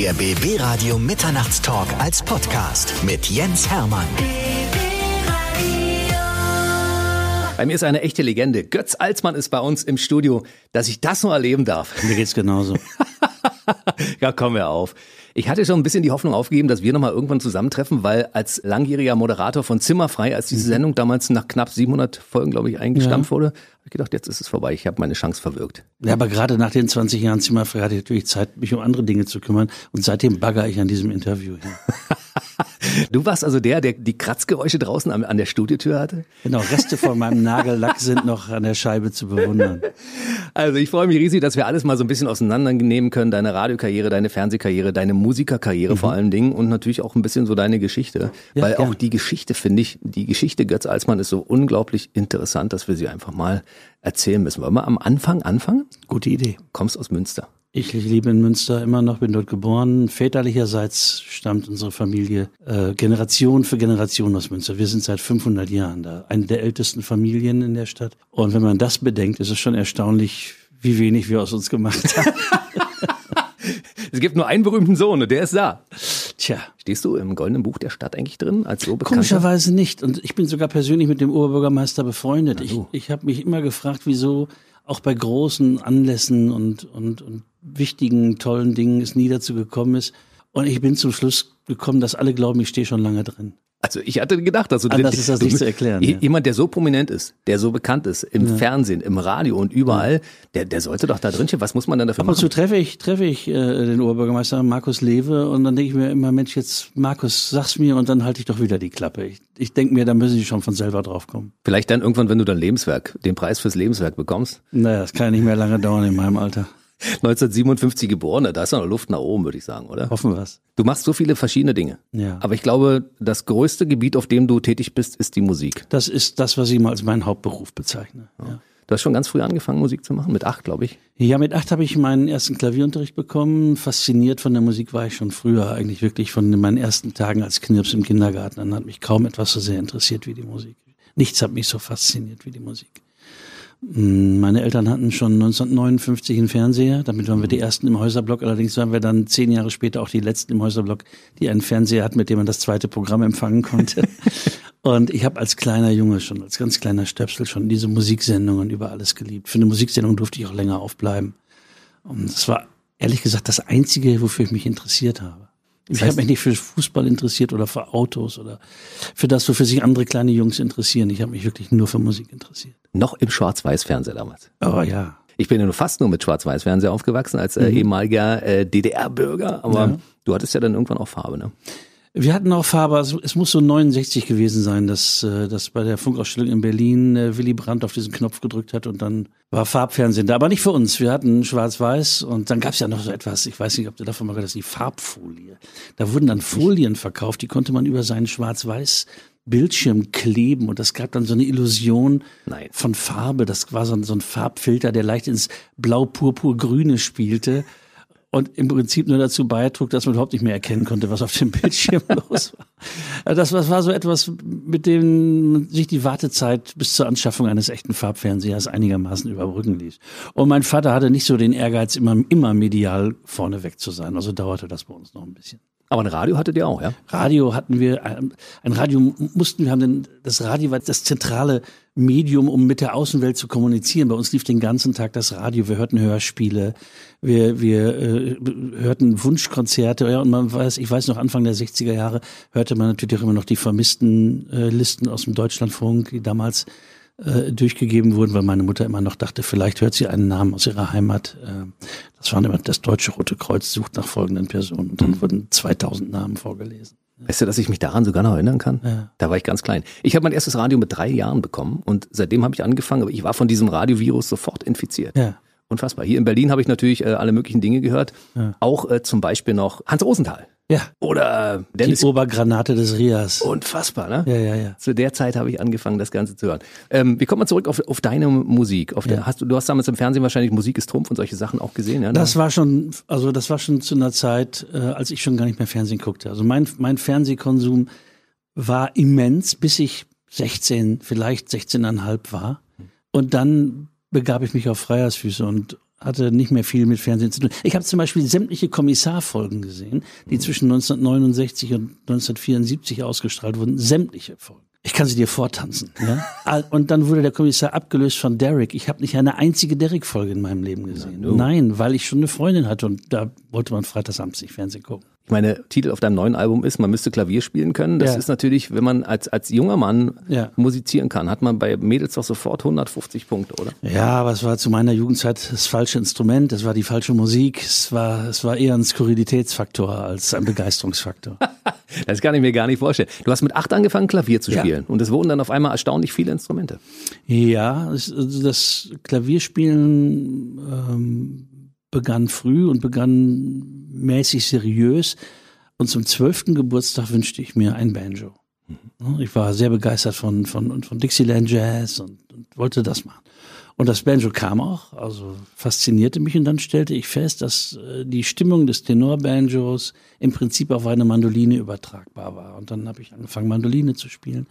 Der BB Radio Mitternachtstalk als Podcast mit Jens Hermann. Bei mir ist eine echte Legende. Götz Alsmann ist bei uns im Studio, dass ich das nur erleben darf. Mir geht's genauso. ja, komm wir auf. Ich hatte schon ein bisschen die Hoffnung aufgegeben, dass wir nochmal irgendwann zusammentreffen, weil als langjähriger Moderator von Zimmerfrei, als diese Sendung damals nach knapp 700 Folgen, glaube ich, eingestampft ja. wurde, habe ich gedacht, jetzt ist es vorbei. Ich habe meine Chance verwirkt. Ja, aber gerade nach den 20 Jahren Zimmerfrei hatte ich natürlich Zeit, mich um andere Dinge zu kümmern. Und seitdem bagger ich an diesem Interview hier. Du warst also der, der die Kratzgeräusche draußen an, an der Studiotür hatte? Genau, Reste von meinem Nagellack sind noch an der Scheibe zu bewundern. Also ich freue mich riesig, dass wir alles mal so ein bisschen auseinandernehmen können. Deine Radiokarriere, deine Fernsehkarriere, deine Musikerkarriere mhm. vor allen Dingen und natürlich auch ein bisschen so deine Geschichte. Ja, Weil auch die Geschichte, finde ich, die Geschichte Götz Alsmann ist so unglaublich interessant, dass wir sie einfach mal erzählen müssen. Wollen wir am Anfang anfangen? Gute Idee. Kommst aus Münster. Ich lebe in Münster immer noch, bin dort geboren. Väterlicherseits stammt unsere Familie äh, Generation für Generation aus Münster. Wir sind seit 500 Jahren da, eine der ältesten Familien in der Stadt. Und wenn man das bedenkt, ist es schon erstaunlich, wie wenig wir aus uns gemacht haben. es gibt nur einen berühmten Sohn und der ist da. Tja, stehst du im Goldenen Buch der Stadt eigentlich drin als so? Komischerweise nicht. Und ich bin sogar persönlich mit dem Oberbürgermeister befreundet. Ich, ich habe mich immer gefragt, wieso auch bei großen Anlässen und, und, und wichtigen, tollen Dingen es nie dazu gekommen ist. Und ich bin zum Schluss gekommen, dass alle glauben, ich stehe schon lange drin. Also ich hatte gedacht, dass du Anders ist das nicht zu erklären. Jemand, der so prominent ist, der so bekannt ist, im ja. Fernsehen, im Radio und überall, ja. der, der sollte doch da drin stehen. Was muss man denn dafür Ab machen? Und zu treffe ich, treffe ich äh, den Oberbürgermeister Markus Lewe und dann denke ich mir immer, Mensch, jetzt Markus, sag's mir und dann halte ich doch wieder die Klappe. Ich, ich denke mir, da müssen sie schon von selber drauf kommen. Vielleicht dann irgendwann, wenn du dein Lebenswerk, den Preis fürs Lebenswerk bekommst? Naja, das kann ja nicht mehr lange dauern in meinem Alter. 1957 geboren, da ist noch Luft nach oben, würde ich sagen, oder? Hoffen wir's. Du machst so viele verschiedene Dinge. Ja. Aber ich glaube, das größte Gebiet, auf dem du tätig bist, ist die Musik. Das ist das, was ich mal als meinen Hauptberuf bezeichne. Ja. Du hast schon ganz früh angefangen, Musik zu machen, mit acht, glaube ich. Ja, mit acht habe ich meinen ersten Klavierunterricht bekommen. Fasziniert von der Musik war ich schon früher, eigentlich wirklich von meinen ersten Tagen als Knirps im Kindergarten. Dann hat mich kaum etwas so sehr interessiert wie die Musik. Nichts hat mich so fasziniert wie die Musik. Hm, meine Eltern hatten schon 1959 einen Fernseher, damit waren wir die ersten im Häuserblock. Allerdings waren wir dann zehn Jahre später auch die letzten im Häuserblock, die einen Fernseher hatten, mit dem man das zweite Programm empfangen konnte. Und ich habe als kleiner Junge schon, als ganz kleiner Stöpsel schon diese Musiksendungen über alles geliebt. Für eine Musiksendung durfte ich auch länger aufbleiben. Und das war ehrlich gesagt das Einzige, wofür ich mich interessiert habe. Ich habe mich nicht für Fußball interessiert oder für Autos oder für das, wofür sich andere kleine Jungs interessieren. Ich habe mich wirklich nur für Musik interessiert. Noch im Schwarz-Weiß-Fernseher damals. Oh ja. Ich bin ja nur fast nur mit Schwarz-Weiß-Fernseher aufgewachsen als äh, mhm. ehemaliger äh, DDR-Bürger, aber ja. du hattest ja dann irgendwann auch Farbe, ne? Wir hatten auch Farbe, also es muss so 69 gewesen sein, dass, äh, dass bei der Funkausstellung in Berlin äh, Willy Brandt auf diesen Knopf gedrückt hat und dann war Farbfernsehen da, aber nicht für uns. Wir hatten Schwarz-Weiß und dann gab es ja noch so etwas, ich weiß nicht, ob du davon mal gehört hast, die Farbfolie. Da wurden dann Folien verkauft, die konnte man über seinen Schwarz-Weiß Bildschirm kleben und das gab dann so eine Illusion Nein. von Farbe. Das war so ein, so ein Farbfilter, der leicht ins Blau-Purpur-Grüne spielte und im Prinzip nur dazu beitrug, dass man überhaupt nicht mehr erkennen konnte, was auf dem Bildschirm los war. Das, das war so etwas, mit dem sich die Wartezeit bis zur Anschaffung eines echten Farbfernsehers einigermaßen überbrücken ließ. Und mein Vater hatte nicht so den Ehrgeiz, immer, immer medial vorneweg zu sein. Also dauerte das bei uns noch ein bisschen. Aber ein Radio hattet ihr auch, ja? Radio hatten wir, ein Radio mussten wir haben, denn das Radio war das zentrale Medium, um mit der Außenwelt zu kommunizieren. Bei uns lief den ganzen Tag das Radio. Wir hörten Hörspiele, wir, wir äh, hörten Wunschkonzerte. Ja, und man weiß, ich weiß noch, Anfang der 60er Jahre hörte man natürlich auch immer noch die vermissten äh, Listen aus dem Deutschlandfunk, die damals äh, durchgegeben wurden, weil meine Mutter immer noch dachte, vielleicht hört sie einen Namen aus ihrer Heimat. Äh, das war immer das Deutsche Rote Kreuz sucht nach folgenden Personen. Und dann mhm. wurden 2000 Namen vorgelesen. Weißt du, dass ich mich daran sogar noch erinnern kann? Ja. Da war ich ganz klein. Ich habe mein erstes Radio mit drei Jahren bekommen und seitdem habe ich angefangen, aber ich war von diesem Radiovirus sofort infiziert. Ja. Unfassbar. Hier in Berlin habe ich natürlich äh, alle möglichen Dinge gehört. Ja. Auch äh, zum Beispiel noch Hans Rosenthal. Ja. Oder Dennis. Die Obergranate des Rias. Unfassbar, ne? Ja, ja, ja. Zu der Zeit habe ich angefangen, das Ganze zu hören. Ähm, wir kommen mal zurück auf, auf deine Musik. Auf ja. der, hast du, du hast damals im Fernsehen wahrscheinlich Musik ist Trumpf und solche Sachen auch gesehen, ja? Das war schon, also das war schon zu einer Zeit, äh, als ich schon gar nicht mehr Fernsehen guckte. Also mein, mein Fernsehkonsum war immens, bis ich 16, vielleicht 16,5 war. Und dann begab ich mich auf Freiersfüße und hatte nicht mehr viel mit Fernsehen zu tun. Ich habe zum Beispiel sämtliche Kommissarfolgen gesehen, die zwischen 1969 und 1974 ausgestrahlt wurden. Sämtliche Folgen. Ich kann sie dir vortanzen. Ja? Und dann wurde der Kommissar abgelöst von Derek. Ich habe nicht eine einzige Derek-Folge in meinem Leben gesehen. Nein, weil ich schon eine Freundin hatte und da wollte man freitagsabends nicht Fernsehen gucken. Ich meine, Titel auf deinem neuen Album ist, man müsste Klavier spielen können. Das ja. ist natürlich, wenn man als, als junger Mann ja. musizieren kann, hat man bei Mädels doch sofort 150 Punkte, oder? Ja, aber es war zu meiner Jugendzeit das falsche Instrument, es war die falsche Musik, es war, es war eher ein Skurrilitätsfaktor als ein Begeisterungsfaktor. das kann ich mir gar nicht vorstellen. Du hast mit acht angefangen, Klavier zu spielen ja. und es wurden dann auf einmal erstaunlich viele Instrumente. Ja, das, also das Klavierspielen ähm, begann früh und begann mäßig seriös. Und zum zwölften Geburtstag wünschte ich mir ein Banjo. Mhm. Ich war sehr begeistert von, von, von Dixieland Jazz und, und wollte das machen. Und das Banjo kam auch, also faszinierte mich und dann stellte ich fest, dass äh, die Stimmung des Tenorbanjos im Prinzip auf eine Mandoline übertragbar war. Und dann habe ich angefangen, Mandoline zu spielen.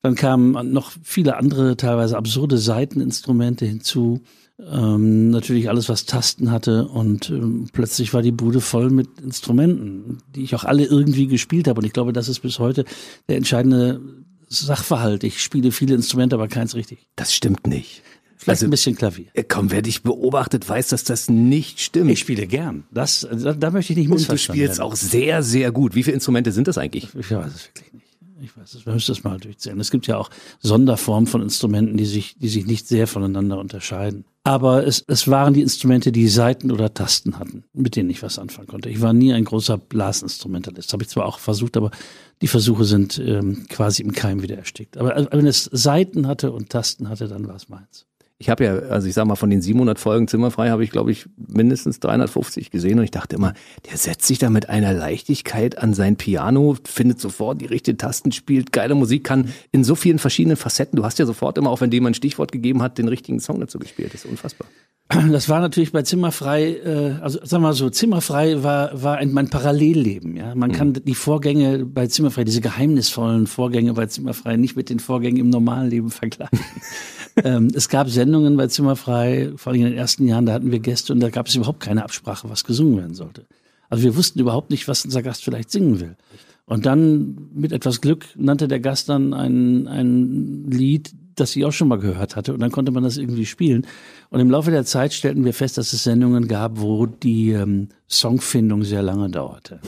Dann kamen noch viele andere, teilweise absurde Seiteninstrumente hinzu ähm, natürlich alles, was Tasten hatte und ähm, plötzlich war die Bude voll mit Instrumenten, die ich auch alle irgendwie gespielt habe und ich glaube, das ist bis heute der entscheidende Sachverhalt. Ich spiele viele Instrumente, aber keins richtig. Das stimmt nicht. Vielleicht also, ein bisschen Klavier. Äh, komm, wer dich beobachtet, weiß, dass das nicht stimmt. Ich spiele gern. Das, da, da möchte ich nicht missverstanden Und du spielst werden. auch sehr, sehr gut. Wie viele Instrumente sind das eigentlich? Ich weiß es wirklich nicht. Ich weiß es, man müsste das mal durchzählen. Es gibt ja auch Sonderformen von Instrumenten, die sich, die sich nicht sehr voneinander unterscheiden. Aber es, es waren die Instrumente, die Saiten oder Tasten hatten, mit denen ich was anfangen konnte. Ich war nie ein großer Blasinstrumentalist. Habe ich zwar auch versucht, aber die Versuche sind ähm, quasi im Keim wieder erstickt. Aber wenn es Saiten hatte und Tasten hatte, dann war es meins ich habe ja, also ich sag mal, von den 700 Folgen Zimmerfrei habe ich, glaube ich, mindestens 350 gesehen und ich dachte immer, der setzt sich da mit einer Leichtigkeit an sein Piano, findet sofort die richtigen Tasten, spielt geile Musik, kann in so vielen verschiedenen Facetten. Du hast ja sofort immer, auch wenn jemand ein Stichwort gegeben hat, den richtigen Song dazu gespielt. Das ist unfassbar. Das war natürlich bei Zimmerfrei, äh, also sagen wir mal so, Zimmerfrei war, war ein, mein Parallelleben. Ja, Man mhm. kann die Vorgänge bei Zimmerfrei, diese geheimnisvollen Vorgänge bei Zimmerfrei nicht mit den Vorgängen im normalen Leben vergleichen. ähm, es gab Sendungen bei Zimmerfrei, vor allem in den ersten Jahren, da hatten wir Gäste und da gab es überhaupt keine Absprache, was gesungen werden sollte. Also wir wussten überhaupt nicht, was unser Gast vielleicht singen will. Und dann mit etwas Glück nannte der Gast dann ein, ein Lied, das ich auch schon mal gehört hatte. Und dann konnte man das irgendwie spielen. Und im Laufe der Zeit stellten wir fest, dass es Sendungen gab, wo die ähm, Songfindung sehr lange dauerte.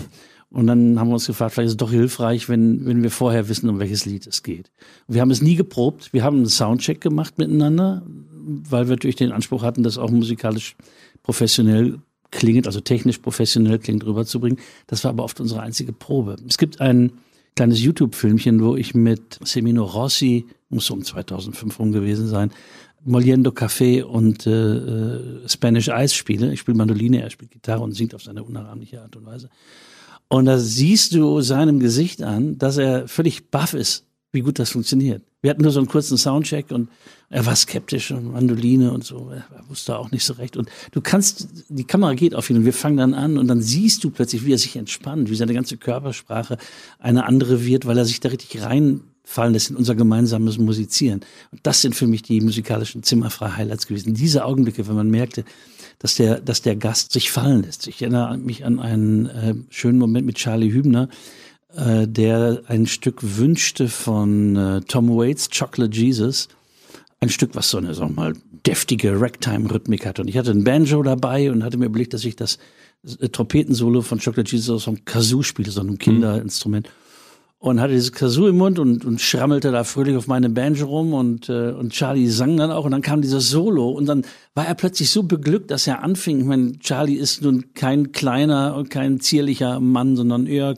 Und dann haben wir uns gefragt, vielleicht ist es doch hilfreich, wenn, wenn wir vorher wissen, um welches Lied es geht. Wir haben es nie geprobt. Wir haben einen Soundcheck gemacht miteinander, weil wir natürlich den Anspruch hatten, das auch musikalisch professionell klingt, also technisch professionell klingt, rüberzubringen. Das war aber oft unsere einzige Probe. Es gibt ein kleines YouTube-Filmchen, wo ich mit Semino Rossi, muss um 2005 rum gewesen sein, Moliendo Café und äh, äh, Spanish Ice spiele. Ich spiele Mandoline, er spielt Gitarre und singt auf seine unnachahmliche Art und Weise. Und da siehst du seinem Gesicht an, dass er völlig baff ist, wie gut das funktioniert. Wir hatten nur so einen kurzen Soundcheck und er war skeptisch und Mandoline und so. Er wusste auch nicht so recht. Und du kannst, die Kamera geht auf ihn und wir fangen dann an und dann siehst du plötzlich, wie er sich entspannt, wie seine ganze Körpersprache eine andere wird, weil er sich da richtig reinfallen lässt in unser gemeinsames Musizieren. Und das sind für mich die musikalischen Zimmerfrei-Highlights gewesen. Diese Augenblicke, wenn man merkte, dass der, dass der Gast sich fallen lässt. Ich erinnere mich an einen äh, schönen Moment mit Charlie Hübner, äh, der ein Stück wünschte von äh, Tom Waits, Chocolate Jesus. Ein Stück, was so eine, sag mal, deftige Ragtime-Rhythmik hat. Und ich hatte ein Banjo dabei und hatte mir überlegt, dass ich das äh, Trompetensolo von Chocolate Jesus aus einem Kazoo spiele, so einem Kinderinstrument. Mhm und hatte dieses Kazoo im Mund und, und schrammelte da fröhlich auf meine Banjo rum und, äh, und Charlie sang dann auch und dann kam dieses Solo und dann war er plötzlich so beglückt, dass er anfing. Ich meine, Charlie ist nun kein kleiner und kein zierlicher Mann, sondern eher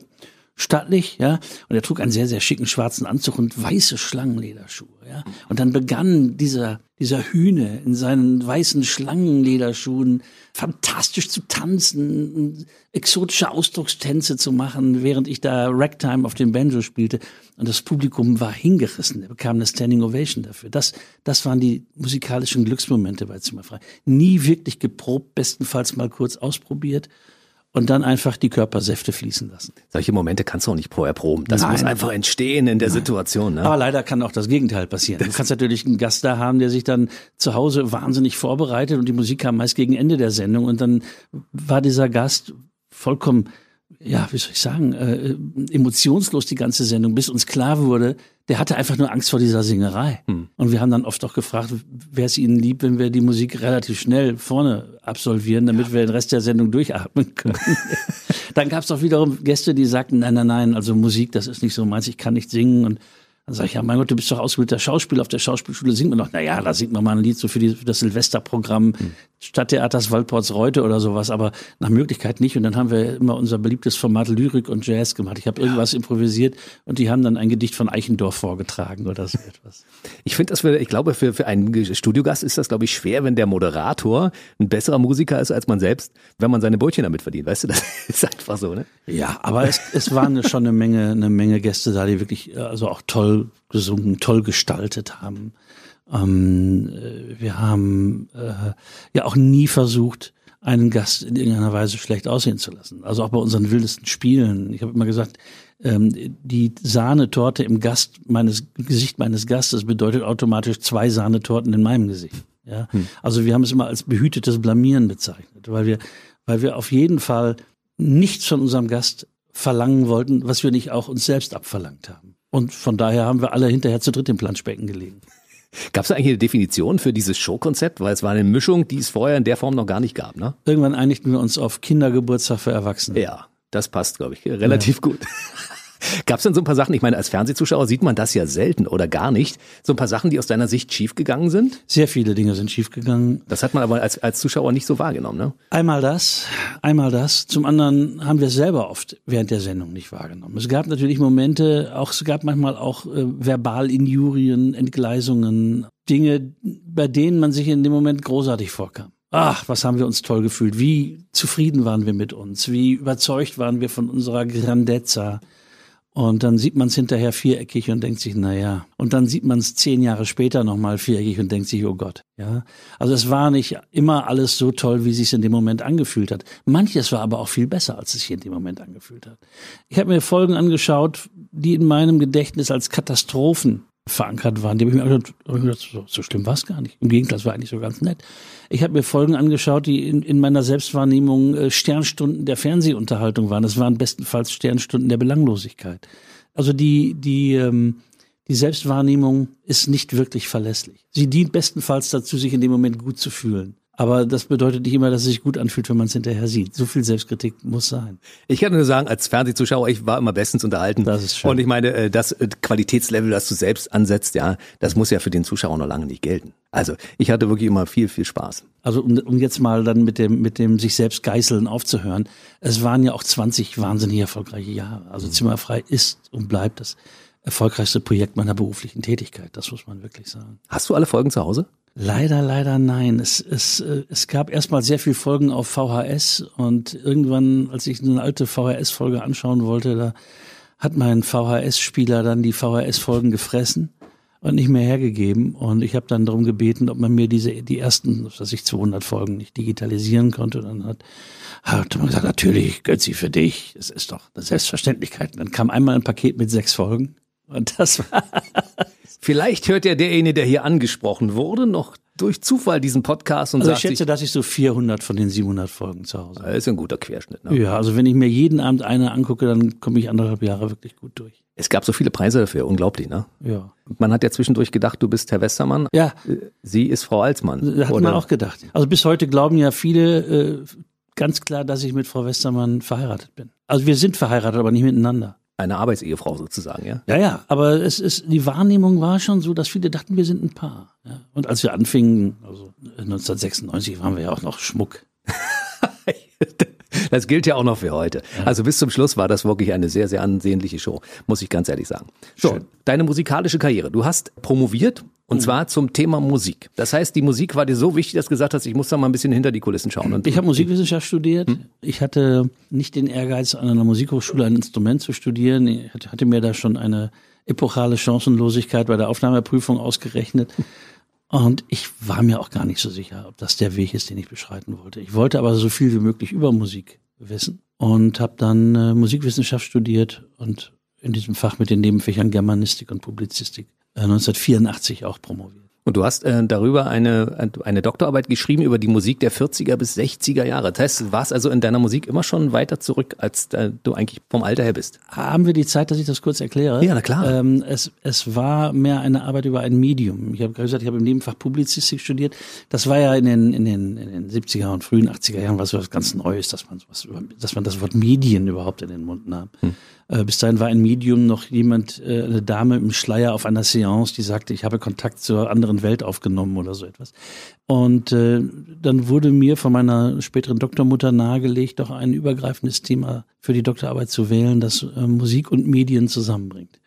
stattlich, ja. Und er trug einen sehr, sehr schicken schwarzen Anzug und weiße Schlangenlederschuhe, ja. Und dann begann dieser, dieser Hühne in seinen weißen Schlangenlederschuhen fantastisch zu tanzen, exotische Ausdruckstänze zu machen, während ich da Ragtime auf dem Banjo spielte. Und das Publikum war hingerissen. Er bekam eine Standing Ovation dafür. Das, das waren die musikalischen Glücksmomente bei Zimmerfrei. Nie wirklich geprobt, bestenfalls mal kurz ausprobiert und dann einfach die Körpersäfte fließen lassen. Solche Momente kannst du auch nicht vorher proben. Das Nein. muss einfach entstehen in der Nein. Situation. Ne? Aber leider kann auch das Gegenteil passieren. Das du kannst natürlich einen Gast da haben, der sich dann zu Hause wahnsinnig vorbereitet und die Musik kam meist gegen Ende der Sendung und dann war dieser Gast vollkommen ja, wie soll ich sagen, äh, emotionslos die ganze Sendung, bis uns klar wurde, der hatte einfach nur Angst vor dieser Singerei. Hm. Und wir haben dann oft auch gefragt, wäre es Ihnen lieb, wenn wir die Musik relativ schnell vorne absolvieren, damit ja. wir den Rest der Sendung durchatmen können. dann gab es auch wiederum Gäste, die sagten, nein, nein, nein, also Musik, das ist nicht so meins, ich kann nicht singen und dann sage ich, ja, mein Gott, du bist doch ausgebildeter Schauspieler. Auf der Schauspielschule singt man doch, na ja, da singt man mal ein Lied so für, die, für das Silvesterprogramm hm. Stadttheaters Waldports Reute oder sowas, aber nach Möglichkeit nicht. Und dann haben wir immer unser beliebtes Format Lyrik und Jazz gemacht. Ich habe irgendwas ja. improvisiert und die haben dann ein Gedicht von Eichendorff vorgetragen oder so etwas. Ich finde das für, ich glaube, für, für einen Studiogast ist das, glaube ich, schwer, wenn der Moderator ein besserer Musiker ist als man selbst, wenn man seine Brötchen damit verdient. Weißt du, das ist einfach so, ne? Ja, aber es, es waren schon eine Menge, eine Menge Gäste da, die wirklich, also auch toll gesungen, toll gestaltet haben. Ähm, äh, wir haben äh, ja auch nie versucht, einen Gast in irgendeiner Weise schlecht aussehen zu lassen. Also auch bei unseren wildesten Spielen. Ich habe immer gesagt, ähm, die Sahnetorte im Gast meines Gesicht meines Gastes bedeutet automatisch zwei Sahnetorten in meinem Gesicht. Ja, hm. also wir haben es immer als behütetes Blamieren bezeichnet, weil wir, weil wir auf jeden Fall nichts von unserem Gast verlangen wollten, was wir nicht auch uns selbst abverlangt haben. Und von daher haben wir alle hinterher zu dritt im Planschbecken gelegen. Gab es eigentlich eine Definition für dieses Showkonzept? Weil es war eine Mischung, die es vorher in der Form noch gar nicht gab, ne? Irgendwann einigten wir uns auf Kindergeburtstag für Erwachsene. Ja, das passt, glaube ich, relativ ja. gut. Gab es denn so ein paar Sachen, ich meine, als Fernsehzuschauer sieht man das ja selten oder gar nicht, so ein paar Sachen, die aus deiner Sicht schiefgegangen sind? Sehr viele Dinge sind schiefgegangen. Das hat man aber als, als Zuschauer nicht so wahrgenommen, ne? Einmal das, einmal das. Zum anderen haben wir es selber oft während der Sendung nicht wahrgenommen. Es gab natürlich Momente, auch es gab manchmal auch äh, Verbalinjurien, Entgleisungen, Dinge, bei denen man sich in dem Moment großartig vorkam. Ach, was haben wir uns toll gefühlt. Wie zufrieden waren wir mit uns. Wie überzeugt waren wir von unserer Grandezza. Und dann sieht man es hinterher viereckig und denkt sich, na ja. Und dann sieht man es zehn Jahre später nochmal viereckig und denkt sich, oh Gott. Ja. Also es war nicht immer alles so toll, wie es sich in dem Moment angefühlt hat. Manches war aber auch viel besser, als es sich in dem Moment angefühlt hat. Ich habe mir Folgen angeschaut, die in meinem Gedächtnis als Katastrophen verankert waren. Die habe ich mir gedacht, so, so schlimm war es gar nicht. Im Gegenteil, es war eigentlich so ganz nett. Ich habe mir Folgen angeschaut, die in, in meiner Selbstwahrnehmung äh, Sternstunden der Fernsehunterhaltung waren. Es waren bestenfalls Sternstunden der Belanglosigkeit. Also die, die, ähm, die Selbstwahrnehmung ist nicht wirklich verlässlich. Sie dient bestenfalls dazu, sich in dem Moment gut zu fühlen. Aber das bedeutet nicht immer, dass es sich gut anfühlt, wenn man es hinterher sieht. So viel Selbstkritik muss sein. Ich kann nur sagen, als Fernsehzuschauer, ich war immer bestens unterhalten. Das ist schön. Und ich meine, äh, das äh, Qualitätslevel, das du selbst ansetzt, ja, das muss ja für den Zuschauer noch lange nicht gelten. Also ich hatte wirklich immer viel, viel Spaß. Also um, um jetzt mal dann mit dem, mit dem sich selbst geißeln aufzuhören. Es waren ja auch 20 wahnsinnig erfolgreiche Jahre. Also Zimmerfrei ist und bleibt das erfolgreichste Projekt meiner beruflichen Tätigkeit. Das muss man wirklich sagen. Hast du alle Folgen zu Hause? Leider, leider nein. Es, es, äh, es gab erstmal sehr viel Folgen auf VHS und irgendwann, als ich eine alte VHS-Folge anschauen wollte, da hat mein VHS-Spieler dann die VHS-Folgen gefressen und nicht mehr hergegeben. Und ich habe dann darum gebeten, ob man mir diese die ersten, was weiß ich, 200 Folgen nicht digitalisieren konnte. Und dann hat, hat man gesagt, natürlich, Götzi, für dich. Das ist doch eine Selbstverständlichkeit. Und dann kam einmal ein Paket mit sechs Folgen. Und das war Vielleicht hört ja derjenige, der hier angesprochen wurde, noch durch Zufall diesen Podcast und also sagt ich schätze, sich, dass ich so 400 von den 700 Folgen zu Hause habe. Das ist ein guter Querschnitt. Ne? Ja, also wenn ich mir jeden Abend eine angucke, dann komme ich anderthalb Jahre wirklich gut durch. Es gab so viele Preise dafür, unglaublich, ne? Ja. Man hat ja zwischendurch gedacht, du bist Herr Westermann. Ja. Sie ist Frau Alsmann. Hat oder? man auch gedacht. Also bis heute glauben ja viele äh, ganz klar, dass ich mit Frau Westermann verheiratet bin. Also wir sind verheiratet, aber nicht miteinander eine Arbeitsehefrau sozusagen, ja? Ja, ja, aber es ist, die Wahrnehmung war schon so, dass viele dachten, wir sind ein Paar. Ja? Und als wir anfingen, also 1996 waren wir ja auch noch Schmuck. Das gilt ja auch noch für heute. Also bis zum Schluss war das wirklich eine sehr, sehr ansehnliche Show, muss ich ganz ehrlich sagen. So, Schön. deine musikalische Karriere. Du hast promoviert und mhm. zwar zum Thema Musik. Das heißt, die Musik war dir so wichtig, dass du gesagt hast, ich muss da mal ein bisschen hinter die Kulissen schauen. Und ich habe Musikwissenschaft studiert. Hm? Ich hatte nicht den Ehrgeiz, an einer Musikhochschule ein Instrument zu studieren. Ich hatte mir da schon eine epochale Chancenlosigkeit bei der Aufnahmeprüfung ausgerechnet. Und ich war mir auch gar nicht so sicher, ob das der Weg ist, den ich beschreiten wollte. Ich wollte aber so viel wie möglich über Musik Wissen und habe dann äh, Musikwissenschaft studiert und in diesem Fach mit den Nebenfächern Germanistik und Publizistik äh, 1984 auch promoviert. Und du hast äh, darüber eine, eine Doktorarbeit geschrieben über die Musik der 40er bis 60er Jahre. Das heißt, du warst also in deiner Musik immer schon weiter zurück, als äh, du eigentlich vom Alter her bist. Haben wir die Zeit, dass ich das kurz erkläre? Ja, na klar. Ähm, es, es war mehr eine Arbeit über ein Medium. Ich habe gesagt, ich habe im Nebenfach Publizistik studiert. Das war ja in den, in den, in den 70er und frühen 80er Jahren was, was ganz Neues, dass man, sowas, dass man das Wort Medien überhaupt in den Mund nahm. Hm. Äh, bis dahin war ein Medium noch jemand, äh, eine Dame im Schleier auf einer Seance, die sagte, ich habe Kontakt zur anderen Welt aufgenommen oder so etwas. Und äh, dann wurde mir von meiner späteren Doktormutter nahegelegt, doch ein übergreifendes Thema für die Doktorarbeit zu wählen, das äh, Musik und Medien zusammenbringt.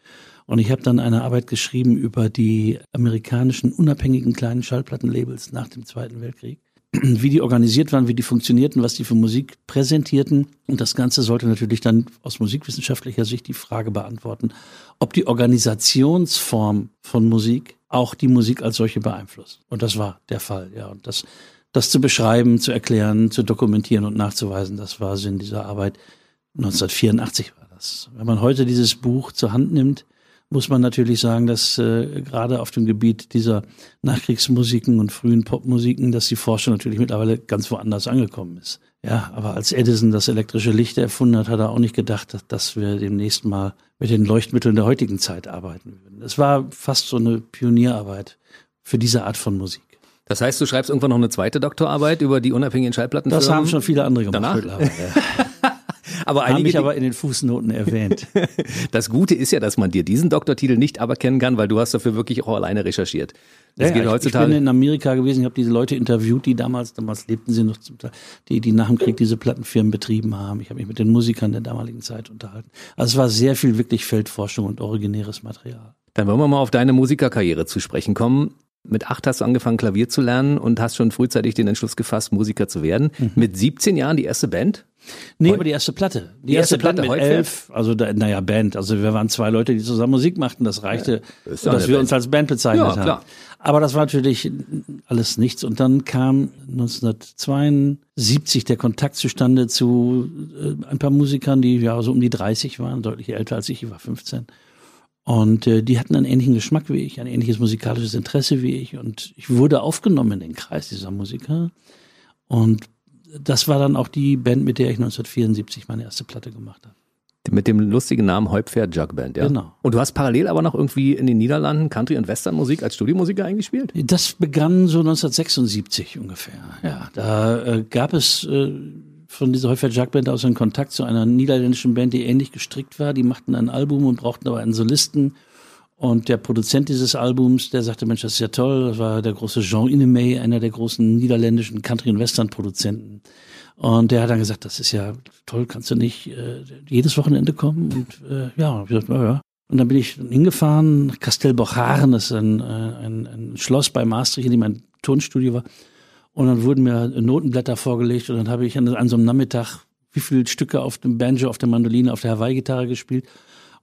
Und ich habe dann eine Arbeit geschrieben über die amerikanischen unabhängigen kleinen Schallplattenlabels nach dem Zweiten Weltkrieg wie die organisiert waren, wie die funktionierten, was die für Musik präsentierten. Und das Ganze sollte natürlich dann aus musikwissenschaftlicher Sicht die Frage beantworten, ob die Organisationsform von Musik auch die Musik als solche beeinflusst. Und das war der Fall, ja. Und das, das zu beschreiben, zu erklären, zu dokumentieren und nachzuweisen, das war Sinn dieser Arbeit. 1984 war das. Wenn man heute dieses Buch zur Hand nimmt, muss man natürlich sagen, dass äh, gerade auf dem Gebiet dieser Nachkriegsmusiken und frühen Popmusiken, dass die Forschung natürlich mittlerweile ganz woanders angekommen ist. Ja, aber als Edison das elektrische Licht erfunden hat, hat er auch nicht gedacht, dass wir demnächst mal mit den Leuchtmitteln der heutigen Zeit arbeiten würden. Es war fast so eine Pionierarbeit für diese Art von Musik. Das heißt, du schreibst irgendwann noch eine zweite Doktorarbeit über die unabhängigen Schallplatten? Das haben schon viele andere gemacht. Danach? Ja. aber Habe ich aber in den Fußnoten erwähnt. das Gute ist ja, dass man dir diesen Doktortitel nicht aberkennen kann, weil du hast dafür wirklich auch alleine recherchiert. Das ja, geht heutzutage. Ich bin in Amerika gewesen, ich habe diese Leute interviewt, die damals, damals lebten sie noch zum Teil, die, die nach dem Krieg diese Plattenfirmen betrieben haben. Ich habe mich mit den Musikern der damaligen Zeit unterhalten. Also es war sehr viel wirklich Feldforschung und originäres Material. Dann wollen wir mal auf deine Musikerkarriere zu sprechen kommen. Mit acht hast du angefangen, Klavier zu lernen und hast schon frühzeitig den Entschluss gefasst, Musiker zu werden. Mhm. Mit 17 Jahren die erste Band? Nee, aber die erste Platte. Die, die erste, erste, Platte mit elf, also da, naja, Band. Also wir waren zwei Leute, die zusammen Musik machten. Das reichte, ja, das dass wir Band. uns als Band bezeichnet ja, haben. Klar. Aber das war natürlich alles nichts. Und dann kam 1972 der Kontakt zustande zu äh, ein paar Musikern, die ja so um die 30 waren, deutlich älter als ich. Ich war 15. Und äh, die hatten einen ähnlichen Geschmack wie ich, ein ähnliches musikalisches Interesse wie ich. Und ich wurde aufgenommen in den Kreis dieser Musiker. Und das war dann auch die Band, mit der ich 1974 meine erste Platte gemacht habe. Mit dem lustigen Namen Heupferd Jug Band, ja? Genau. Und du hast parallel aber noch irgendwie in den Niederlanden Country- und Westernmusik als Studiomusiker eingespielt? Das begann so 1976 ungefähr. Ja, da äh, gab es äh, von dieser Heupferd Jug Band aus einen Kontakt zu einer niederländischen Band, die ähnlich gestrickt war. Die machten ein Album und brauchten aber einen Solisten. Und der Produzent dieses Albums, der sagte, Mensch, das ist ja toll. Das war der große Jean Inemey, einer der großen niederländischen Country- und Western-Produzenten. Und der hat dann gesagt, das ist ja toll, kannst du nicht äh, jedes Wochenende kommen? Und äh, ja, ich gesagt, ja, ja. Und dann bin ich hingefahren nach Castelbocharen, das ist ein, äh, ein, ein Schloss bei Maastricht, in dem mein Tonstudio war. Und dann wurden mir Notenblätter vorgelegt und dann habe ich an, an so einem Nachmittag wie viele Stücke auf dem Banjo, auf der Mandoline, auf der Hawaii-Gitarre gespielt.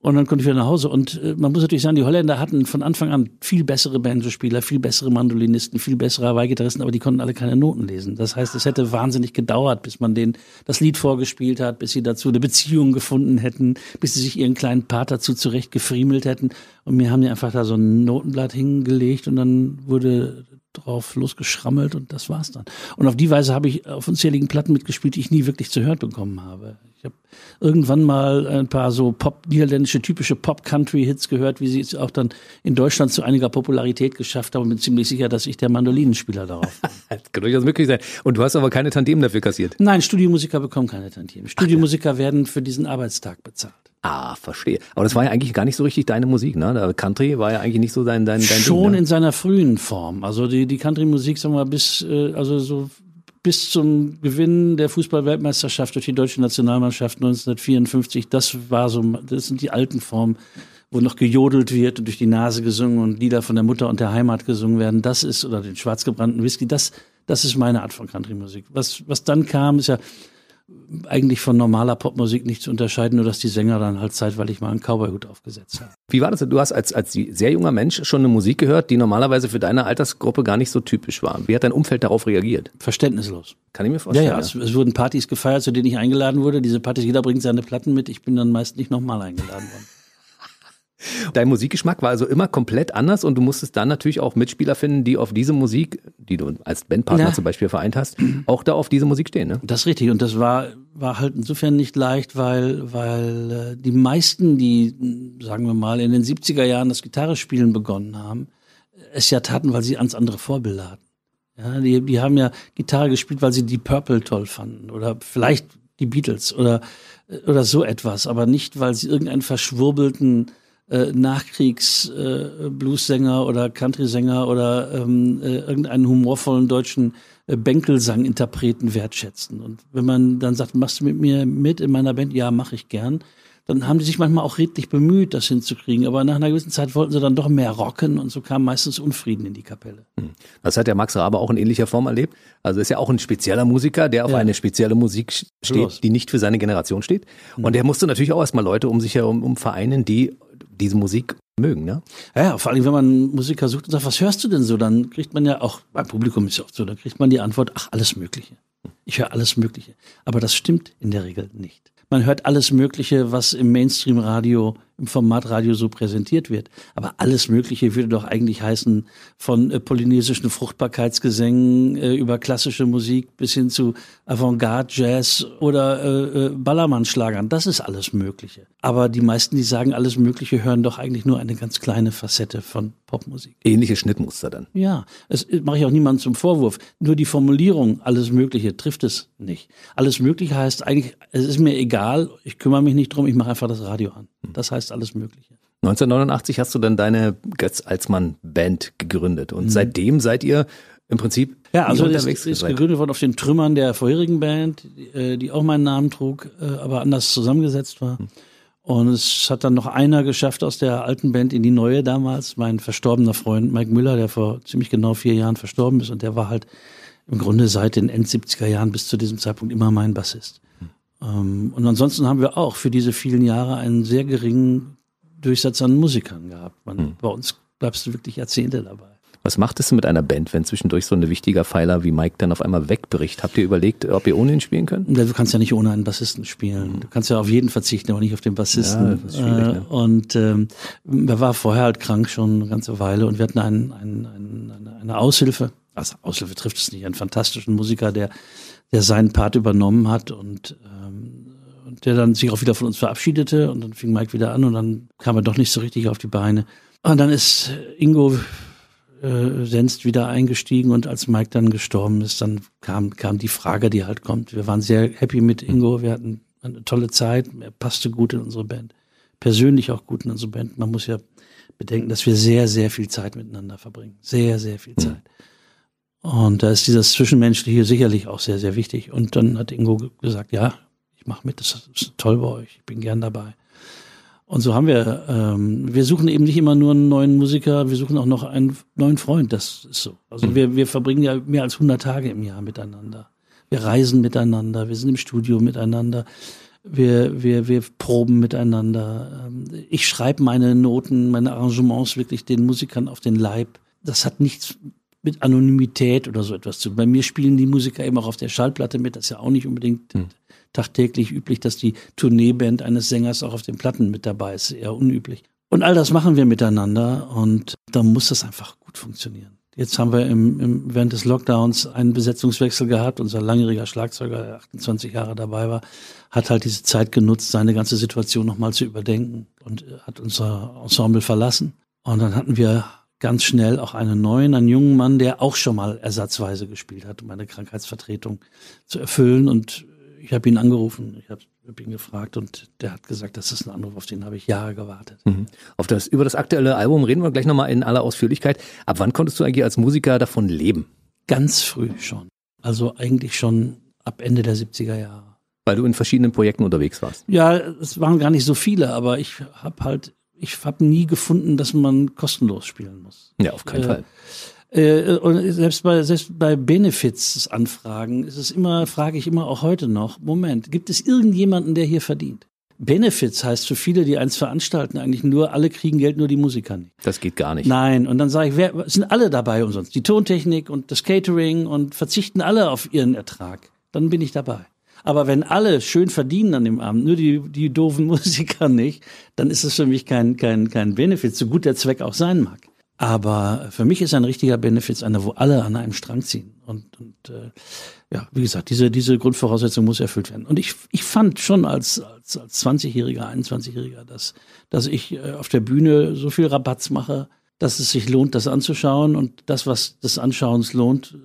Und dann konnte ich wieder nach Hause. Und äh, man muss natürlich sagen, die Holländer hatten von Anfang an viel bessere Banjo-Spieler, viel bessere Mandolinisten, viel bessere Hawaii-Gitarristen, aber die konnten alle keine Noten lesen. Das heißt, es hätte wahnsinnig gedauert, bis man denen das Lied vorgespielt hat, bis sie dazu eine Beziehung gefunden hätten, bis sie sich ihren kleinen Part dazu zurecht gefriemelt hätten. Und mir haben die einfach da so ein Notenblatt hingelegt und dann wurde drauf losgeschrammelt und das war's dann. Und auf die Weise habe ich auf unzähligen Platten mitgespielt, die ich nie wirklich zu hören bekommen habe. Ich habe irgendwann mal ein paar so Pop, niederländische typische Pop-Country-Hits gehört, wie sie es auch dann in Deutschland zu einiger Popularität geschafft haben und bin ziemlich sicher, dass ich der Mandolinenspieler darauf bin. das kann durchaus möglich sein. Und du hast aber keine Tantiemen dafür kassiert? Nein, Studiomusiker bekommen keine Tantiemen. Studiomusiker werden für diesen Arbeitstag bezahlt. Ah, verstehe. Aber das war ja eigentlich gar nicht so richtig deine Musik, ne? Der Country war ja eigentlich nicht so dein dein, dein Schon Ding, ne? in seiner frühen Form. Also die die Country-Musik, sagen wir mal, bis äh, also so bis zum Gewinn der Fußball-Weltmeisterschaft durch die deutsche Nationalmannschaft 1954, das war so, das sind die alten Formen, wo noch gejodelt wird und durch die Nase gesungen und Lieder von der Mutter und der Heimat gesungen werden. Das ist, oder den schwarzgebrannten Whisky, das, das ist meine Art von Country-Musik. Was, was dann kam, ist ja eigentlich von normaler Popmusik nicht zu unterscheiden, nur dass die Sänger dann halt zeitweilig mal einen Cowboyhut aufgesetzt haben. Wie war das? Du hast als, als sehr junger Mensch schon eine Musik gehört, die normalerweise für deine Altersgruppe gar nicht so typisch war. Wie hat dein Umfeld darauf reagiert? Verständnislos. Kann ich mir vorstellen. Ja, ja, es, es wurden Partys gefeiert, zu denen ich eingeladen wurde. Diese Partys, jeder bringt seine Platten mit. Ich bin dann meist nicht nochmal eingeladen worden. Dein Musikgeschmack war also immer komplett anders und du musstest dann natürlich auch Mitspieler finden, die auf diese Musik, die du als Bandpartner ja. zum Beispiel vereint hast, auch da auf diese Musik stehen. Ne? Das ist richtig und das war, war halt insofern nicht leicht, weil, weil äh, die meisten, die, sagen wir mal, in den 70er Jahren das Gitarrespielen begonnen haben, es ja taten, weil sie ans andere Vorbilder hatten. Ja, die, die haben ja Gitarre gespielt, weil sie die Purple toll fanden oder vielleicht die Beatles oder, oder so etwas, aber nicht, weil sie irgendeinen verschwurbelten äh, Nachkriegs-Blues-Sänger äh, oder Country-Sänger oder ähm, äh, irgendeinen humorvollen deutschen äh, Bänkelsang-Interpreten wertschätzen. Und wenn man dann sagt, machst du mit mir mit in meiner Band? Ja, mache ich gern dann haben die sich manchmal auch redlich bemüht, das hinzukriegen. Aber nach einer gewissen Zeit wollten sie dann doch mehr rocken und so kam meistens Unfrieden in die Kapelle. Hm. Das hat der Max Rabe auch in ähnlicher Form erlebt. Also ist ja auch ein spezieller Musiker, der auf ja. eine spezielle Musik steht, Los. die nicht für seine Generation steht. Hm. Und der musste natürlich auch erstmal Leute um sich herum um vereinen, die diese Musik mögen, ne? Ja, vor allem, wenn man Musiker sucht und sagt, was hörst du denn so, dann kriegt man ja auch, beim Publikum ist ja oft so, dann kriegt man die Antwort, ach, alles Mögliche. Ich höre alles Mögliche. Aber das stimmt in der Regel nicht man hört alles Mögliche, was im Mainstream-Radio, im Formatradio so präsentiert wird. Aber alles Mögliche würde doch eigentlich heißen, von äh, polynesischen Fruchtbarkeitsgesängen äh, über klassische Musik bis hin zu Avantgarde, Jazz oder äh, äh, Ballermann-Schlagern. Das ist alles Mögliche. Aber die meisten, die sagen alles Mögliche, hören doch eigentlich nur eine ganz kleine Facette von Popmusik. Ähnliche Schnittmuster dann. Ja, das äh, mache ich auch niemandem zum Vorwurf. Nur die Formulierung, alles Mögliche, trifft es nicht. Alles Mögliche heißt eigentlich, es ist mir egal, ich kümmere mich nicht drum, ich mache einfach das Radio an. Das heißt alles Mögliche. 1989 hast du dann deine Götz Alsmann Band gegründet und mhm. seitdem seid ihr im Prinzip ja, also es ist, ist gegründet worden auf den Trümmern der vorherigen Band, die, äh, die auch meinen Namen trug, äh, aber anders zusammengesetzt war. Mhm. Und es hat dann noch einer geschafft aus der alten Band in die neue damals, mein verstorbener Freund Mike Müller, der vor ziemlich genau vier Jahren verstorben ist und der war halt im Grunde seit den End 70er Jahren bis zu diesem Zeitpunkt immer mein Bassist. Mhm. und ansonsten haben wir auch für diese vielen Jahre einen sehr geringen Durchsatz an Musikern gehabt. Man, mhm. Bei uns bleibst du wirklich Jahrzehnte dabei. Was macht es mit einer Band, wenn zwischendurch so ein wichtiger Pfeiler wie Mike dann auf einmal wegbricht? Habt ihr überlegt, ob ihr ohne ihn spielen könnt? Du kannst ja nicht ohne einen Bassisten spielen. Du kannst ja auf jeden verzichten, aber nicht auf den Bassisten. Ja, schwierig, ne? Und ähm, er war vorher halt krank schon eine ganze Weile und wir hatten einen, einen, einen, eine Aushilfe. Also Aushilfe trifft es nicht, einen fantastischen Musiker, der, der seinen Part übernommen hat und ähm, und der dann sich auch wieder von uns verabschiedete und dann fing Mike wieder an und dann kam er doch nicht so richtig auf die Beine. Und dann ist Ingo äh, Senst wieder eingestiegen und als Mike dann gestorben ist, dann kam, kam die Frage, die halt kommt. Wir waren sehr happy mit Ingo, wir hatten eine tolle Zeit, er passte gut in unsere Band. Persönlich auch gut in unsere Band. Man muss ja bedenken, dass wir sehr, sehr viel Zeit miteinander verbringen. Sehr, sehr viel Zeit. Und da ist dieses Zwischenmenschliche sicherlich auch sehr, sehr wichtig. Und dann hat Ingo gesagt, ja, ich mache mit, das ist toll bei euch, ich bin gern dabei. Und so haben wir, ähm, wir suchen eben nicht immer nur einen neuen Musiker, wir suchen auch noch einen neuen Freund, das ist so. Also wir, wir verbringen ja mehr als 100 Tage im Jahr miteinander. Wir reisen miteinander, wir sind im Studio miteinander, wir, wir, wir proben miteinander. Ähm, ich schreibe meine Noten, meine Arrangements wirklich den Musikern auf den Leib. Das hat nichts mit Anonymität oder so etwas zu. Bei mir spielen die Musiker eben auch auf der Schallplatte mit, das ist ja auch nicht unbedingt hm tagtäglich üblich, dass die Tourneeband eines Sängers auch auf den Platten mit dabei ist. Eher unüblich. Und all das machen wir miteinander und da muss das einfach gut funktionieren. Jetzt haben wir im, im, während des Lockdowns einen Besetzungswechsel gehabt. Unser langjähriger Schlagzeuger, der 28 Jahre dabei war, hat halt diese Zeit genutzt, seine ganze Situation nochmal zu überdenken und hat unser Ensemble verlassen. Und dann hatten wir ganz schnell auch einen neuen, einen jungen Mann, der auch schon mal ersatzweise gespielt hat, um eine Krankheitsvertretung zu erfüllen. Und ich habe ihn angerufen, ich habe hab ihn gefragt und der hat gesagt, das ist ein Anruf, auf den habe ich Jahre gewartet. Mhm. Auf das, über das aktuelle Album reden wir gleich nochmal in aller Ausführlichkeit. Ab wann konntest du eigentlich als Musiker davon leben? Ganz früh schon. Also eigentlich schon ab Ende der 70er Jahre. Weil du in verschiedenen Projekten unterwegs warst? Ja, es waren gar nicht so viele, aber ich habe halt, ich habe nie gefunden, dass man kostenlos spielen muss. Ja, auf keinen äh, Fall. Äh, und selbst bei, selbst bei Benefits-Anfragen ist es immer, frage ich immer auch heute noch, Moment, gibt es irgendjemanden, der hier verdient? Benefits heißt für viele, die eins veranstalten, eigentlich nur, alle kriegen Geld, nur die Musiker nicht. Das geht gar nicht. Nein, und dann sage ich, wer, sind alle dabei umsonst? Die Tontechnik und das Catering und verzichten alle auf ihren Ertrag. Dann bin ich dabei. Aber wenn alle schön verdienen an dem Abend, nur die, die doofen Musiker nicht, dann ist es für mich kein, kein, kein Benefit, so gut der Zweck auch sein mag. Aber für mich ist ein richtiger Benefit einer, wo alle an einem Strang ziehen. Und, und äh, ja, wie gesagt, diese, diese Grundvoraussetzung muss erfüllt werden. Und ich, ich fand schon als, als, als 20-Jähriger, 21-Jähriger, dass, dass ich äh, auf der Bühne so viel Rabatz mache, dass es sich lohnt, das anzuschauen. Und das, was des Anschauens lohnt,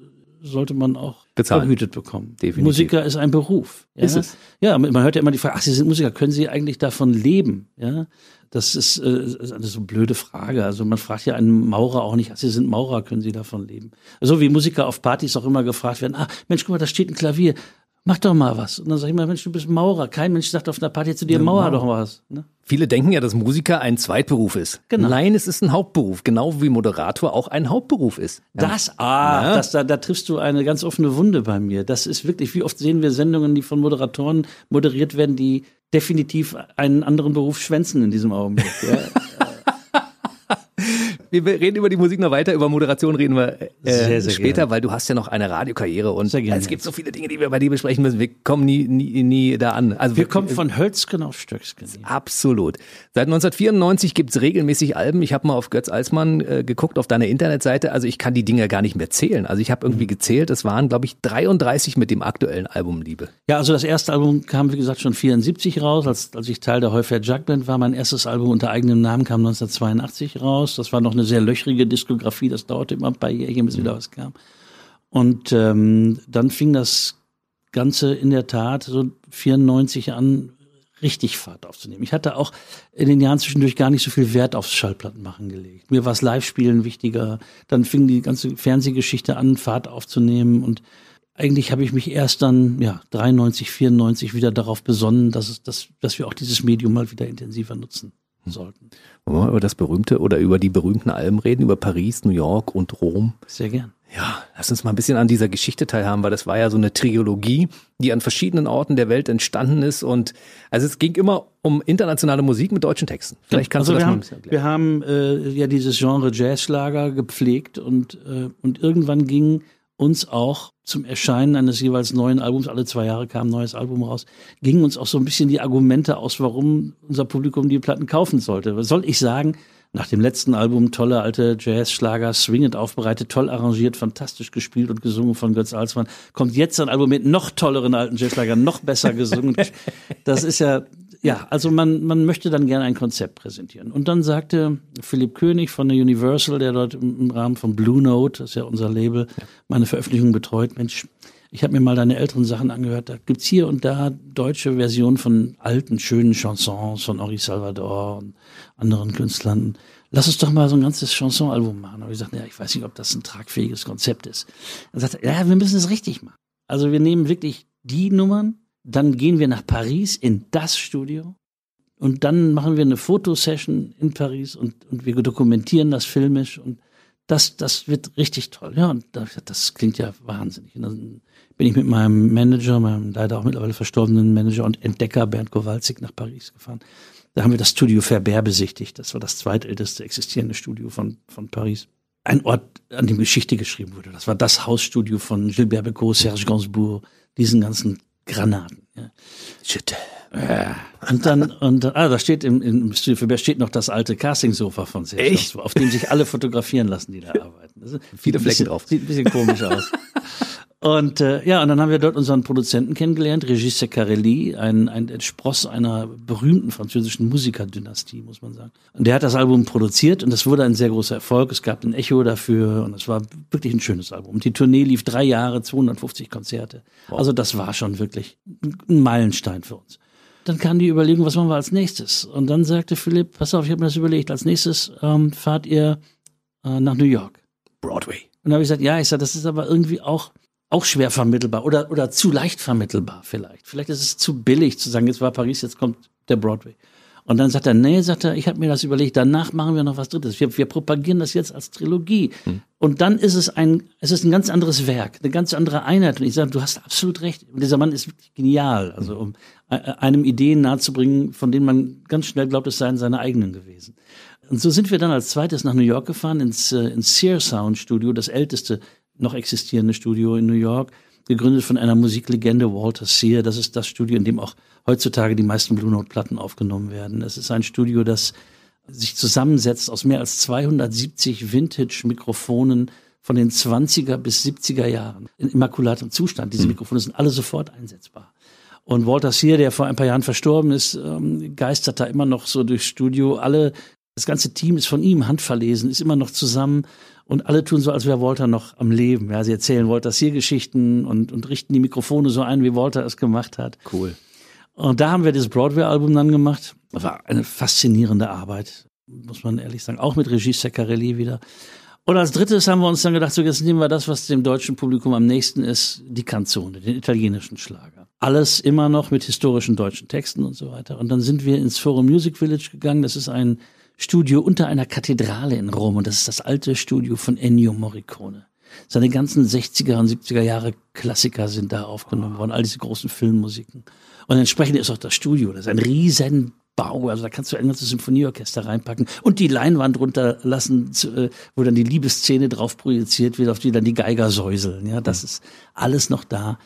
sollte man auch Bezahlen. vergütet bekommen. Definitiv. Musiker ist ein Beruf. Ja? Ist es? Ja, man hört ja immer die Frage, ach, Sie sind Musiker, können Sie eigentlich davon leben? Ja, das ist, äh, eine so blöde Frage. Also man fragt ja einen Maurer auch nicht, ach, Sie sind Maurer, können Sie davon leben? So wie Musiker auf Partys auch immer gefragt werden, ah, Mensch, guck mal, da steht ein Klavier mach doch mal was. Und dann sag ich mal, Mensch, du bist Maurer. Kein Mensch sagt auf einer Party zu dir, ja, Mauer doch was. Ne? Viele denken ja, dass Musiker ein Zweitberuf ist. Genau. Nein, es ist ein Hauptberuf, genau wie Moderator auch ein Hauptberuf ist. Das, ah, ja. das, da, da triffst du eine ganz offene Wunde bei mir. Das ist wirklich, wie oft sehen wir Sendungen, die von Moderatoren moderiert werden, die definitiv einen anderen Beruf schwänzen in diesem Augenblick. Ja? wir reden über die Musik noch weiter, über Moderation reden wir äh, sehr, sehr später, gerne. weil du hast ja noch eine Radiokarriere und es gibt so viele Dinge, die wir bei dir besprechen müssen. Wir kommen nie, nie, nie da an. Also wir, wir kommen von Hölzken auf Stöcksken. Absolut. Seit 1994 gibt's regelmäßig Alben. Ich habe mal auf Götz Alsmann äh, geguckt, auf deiner Internetseite. Also ich kann die Dinge gar nicht mehr zählen. Also ich habe irgendwie mhm. gezählt, es waren, glaube ich, 33 mit dem aktuellen Album Liebe. Ja, also das erste Album kam, wie gesagt, schon 74 raus, als, als ich Teil der Heufair Jug Band war. Mein erstes Album unter eigenem Namen kam 1982 raus. Das war noch eine sehr löchrige Diskografie, das dauerte immer ein paar Jährchen, bis wieder was kam. Und ähm, dann fing das Ganze in der Tat so 94 an, richtig Fahrt aufzunehmen. Ich hatte auch in den Jahren zwischendurch gar nicht so viel Wert aufs Schallplattenmachen gelegt. Mir war es Live-Spielen wichtiger. Dann fing die ganze Fernsehgeschichte an, Fahrt aufzunehmen und eigentlich habe ich mich erst dann, ja, 93, 94 wieder darauf besonnen, dass, es, dass, dass wir auch dieses Medium mal wieder intensiver nutzen sollten. Wollen wir über das berühmte oder über die berühmten Alben reden, über Paris, New York und Rom? Sehr gern. Ja, lass uns mal ein bisschen an dieser Geschichte teilhaben, weil das war ja so eine Trilogie, die an verschiedenen Orten der Welt entstanden ist und also es ging immer um internationale Musik mit deutschen Texten. Vielleicht kannst also du das mal ein bisschen erklären. Wir haben äh, ja dieses Genre Jazzschlager gepflegt und äh, und irgendwann ging uns auch zum Erscheinen eines jeweils neuen Albums, alle zwei Jahre kam ein neues Album raus, gingen uns auch so ein bisschen die Argumente aus, warum unser Publikum die Platten kaufen sollte. Was soll ich sagen? Nach dem letzten Album tolle alte Jazz-Schlager, swingend aufbereitet, toll arrangiert, fantastisch gespielt und gesungen von Götz Alsmann, kommt jetzt ein Album mit noch tolleren alten Jazz-Schlager, noch besser gesungen. Das ist ja ja, also man, man möchte dann gerne ein Konzept präsentieren. Und dann sagte Philipp König von der Universal, der dort im, Rahmen von Blue Note, das ist ja unser Label, ja. meine Veröffentlichung betreut, Mensch, ich habe mir mal deine älteren Sachen angehört. Da gibt's hier und da deutsche Versionen von alten, schönen Chansons von Henri Salvador und anderen Künstlern. Lass uns doch mal so ein ganzes Chansonalbum machen. Und ich sagte, ja, ich weiß nicht, ob das ein tragfähiges Konzept ist. Er sagte, ja, wir müssen es richtig machen. Also wir nehmen wirklich die Nummern, dann gehen wir nach Paris in das Studio und dann machen wir eine Fotosession in Paris und, und wir dokumentieren das filmisch und das, das wird richtig toll. Ja, und das, das klingt ja wahnsinnig. Und dann bin ich mit meinem Manager, meinem leider auch mittlerweile verstorbenen Manager und Entdecker Bernd Kowalczyk nach Paris gefahren. Da haben wir das Studio Ferber besichtigt. Das war das zweitälteste existierende Studio von, von Paris. Ein Ort, an dem Geschichte geschrieben wurde. Das war das Hausstudio von Gilbert Becot, Serge Gainsbourg, diesen ganzen Granaten. Ja. Ja. Und dann, und ah, da steht im, im Studio für steht noch das alte Casting-Sofa von Sergio, auf dem sich alle fotografieren lassen, die da arbeiten. Viele Flecken bisschen, drauf. Sieht ein bisschen komisch aus. Und äh, ja, und dann haben wir dort unseren Produzenten kennengelernt, Régis Secarelli, ein, ein Spross einer berühmten französischen Musikerdynastie, muss man sagen. Und der hat das Album produziert und das wurde ein sehr großer Erfolg. Es gab ein Echo dafür und es war wirklich ein schönes Album. Die Tournee lief drei Jahre, 250 Konzerte. Wow. Also das war schon wirklich ein Meilenstein für uns. Dann kam die Überlegung, was machen wir als nächstes? Und dann sagte Philipp, pass auf, ich habe mir das überlegt, als nächstes ähm, fahrt ihr äh, nach New York. Broadway. Und dann habe ich gesagt, ja, ich sage, das ist aber irgendwie auch auch schwer vermittelbar oder, oder zu leicht vermittelbar vielleicht. Vielleicht ist es zu billig zu sagen, jetzt war Paris, jetzt kommt der Broadway. Und dann sagt er, nee, sagt er, ich habe mir das überlegt, danach machen wir noch was Drittes. Wir, wir propagieren das jetzt als Trilogie. Hm. Und dann ist es ein, es ist ein ganz anderes Werk, eine ganz andere Einheit. Und ich sage, du hast absolut recht. Und dieser Mann ist wirklich genial. Also um äh, einem Ideen nahezubringen, von denen man ganz schnell glaubt, es seien seine eigenen gewesen. Und so sind wir dann als zweites nach New York gefahren, ins, äh, ins Sear Sound Studio, das älteste noch existierende Studio in New York gegründet von einer Musiklegende Walter Sear. Das ist das Studio, in dem auch heutzutage die meisten Blue Note Platten aufgenommen werden. Es ist ein Studio, das sich zusammensetzt aus mehr als 270 Vintage Mikrofonen von den 20er bis 70er Jahren in immakulatem Zustand. Diese hm. Mikrofone sind alle sofort einsetzbar. Und Walter Sear, der vor ein paar Jahren verstorben ist, ähm, geistert da immer noch so durchs Studio. Alle, das ganze Team ist von ihm handverlesen, ist immer noch zusammen und alle tun so, als wäre Walter noch am Leben. Ja, sie erzählen Walters hier Geschichten und, und richten die Mikrofone so ein, wie Walter es gemacht hat. Cool. Und da haben wir das Broadway-Album dann gemacht. Das war eine faszinierende Arbeit, muss man ehrlich sagen. Auch mit Regie Seccarelli wieder. Und als drittes haben wir uns dann gedacht, so jetzt nehmen wir das, was dem deutschen Publikum am nächsten ist, die Canzone, den italienischen Schlager. Alles immer noch mit historischen deutschen Texten und so weiter. Und dann sind wir ins Forum Music Village gegangen. Das ist ein Studio unter einer Kathedrale in Rom und das ist das alte Studio von Ennio Morricone. Seine ganzen 60er und 70er Jahre Klassiker sind da aufgenommen worden, all diese großen Filmmusiken. Und entsprechend ist auch das Studio, das ist ein riesen Bau, also da kannst du ein ganzes Symphonieorchester reinpacken und die Leinwand runterlassen, äh, wo dann die Liebesszene drauf projiziert wird, auf die dann die Geiger säuseln. Ja, das ist alles noch da.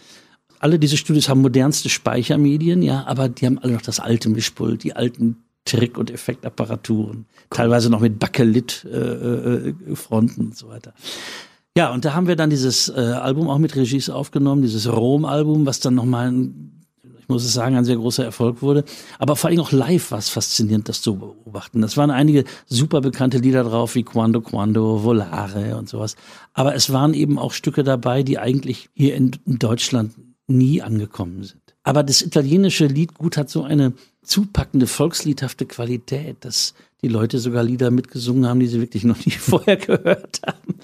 Alle diese Studios haben modernste Speichermedien, ja, aber die haben alle noch das alte Mischpult, die alten Trick- und Effektapparaturen, teilweise noch mit Bakelit-Fronten äh, äh, und so weiter. Ja, und da haben wir dann dieses äh, Album auch mit Regies aufgenommen, dieses Rom-Album, was dann nochmal, ich muss es sagen, ein sehr großer Erfolg wurde. Aber vor allem auch live war es faszinierend, das zu beobachten. Das waren einige super bekannte Lieder drauf, wie Quando Quando, Volare und sowas. Aber es waren eben auch Stücke dabei, die eigentlich hier in Deutschland nie angekommen sind. Aber das italienische Liedgut hat so eine zupackende, volksliedhafte Qualität, dass die Leute sogar Lieder mitgesungen haben, die sie wirklich noch nie vorher gehört haben.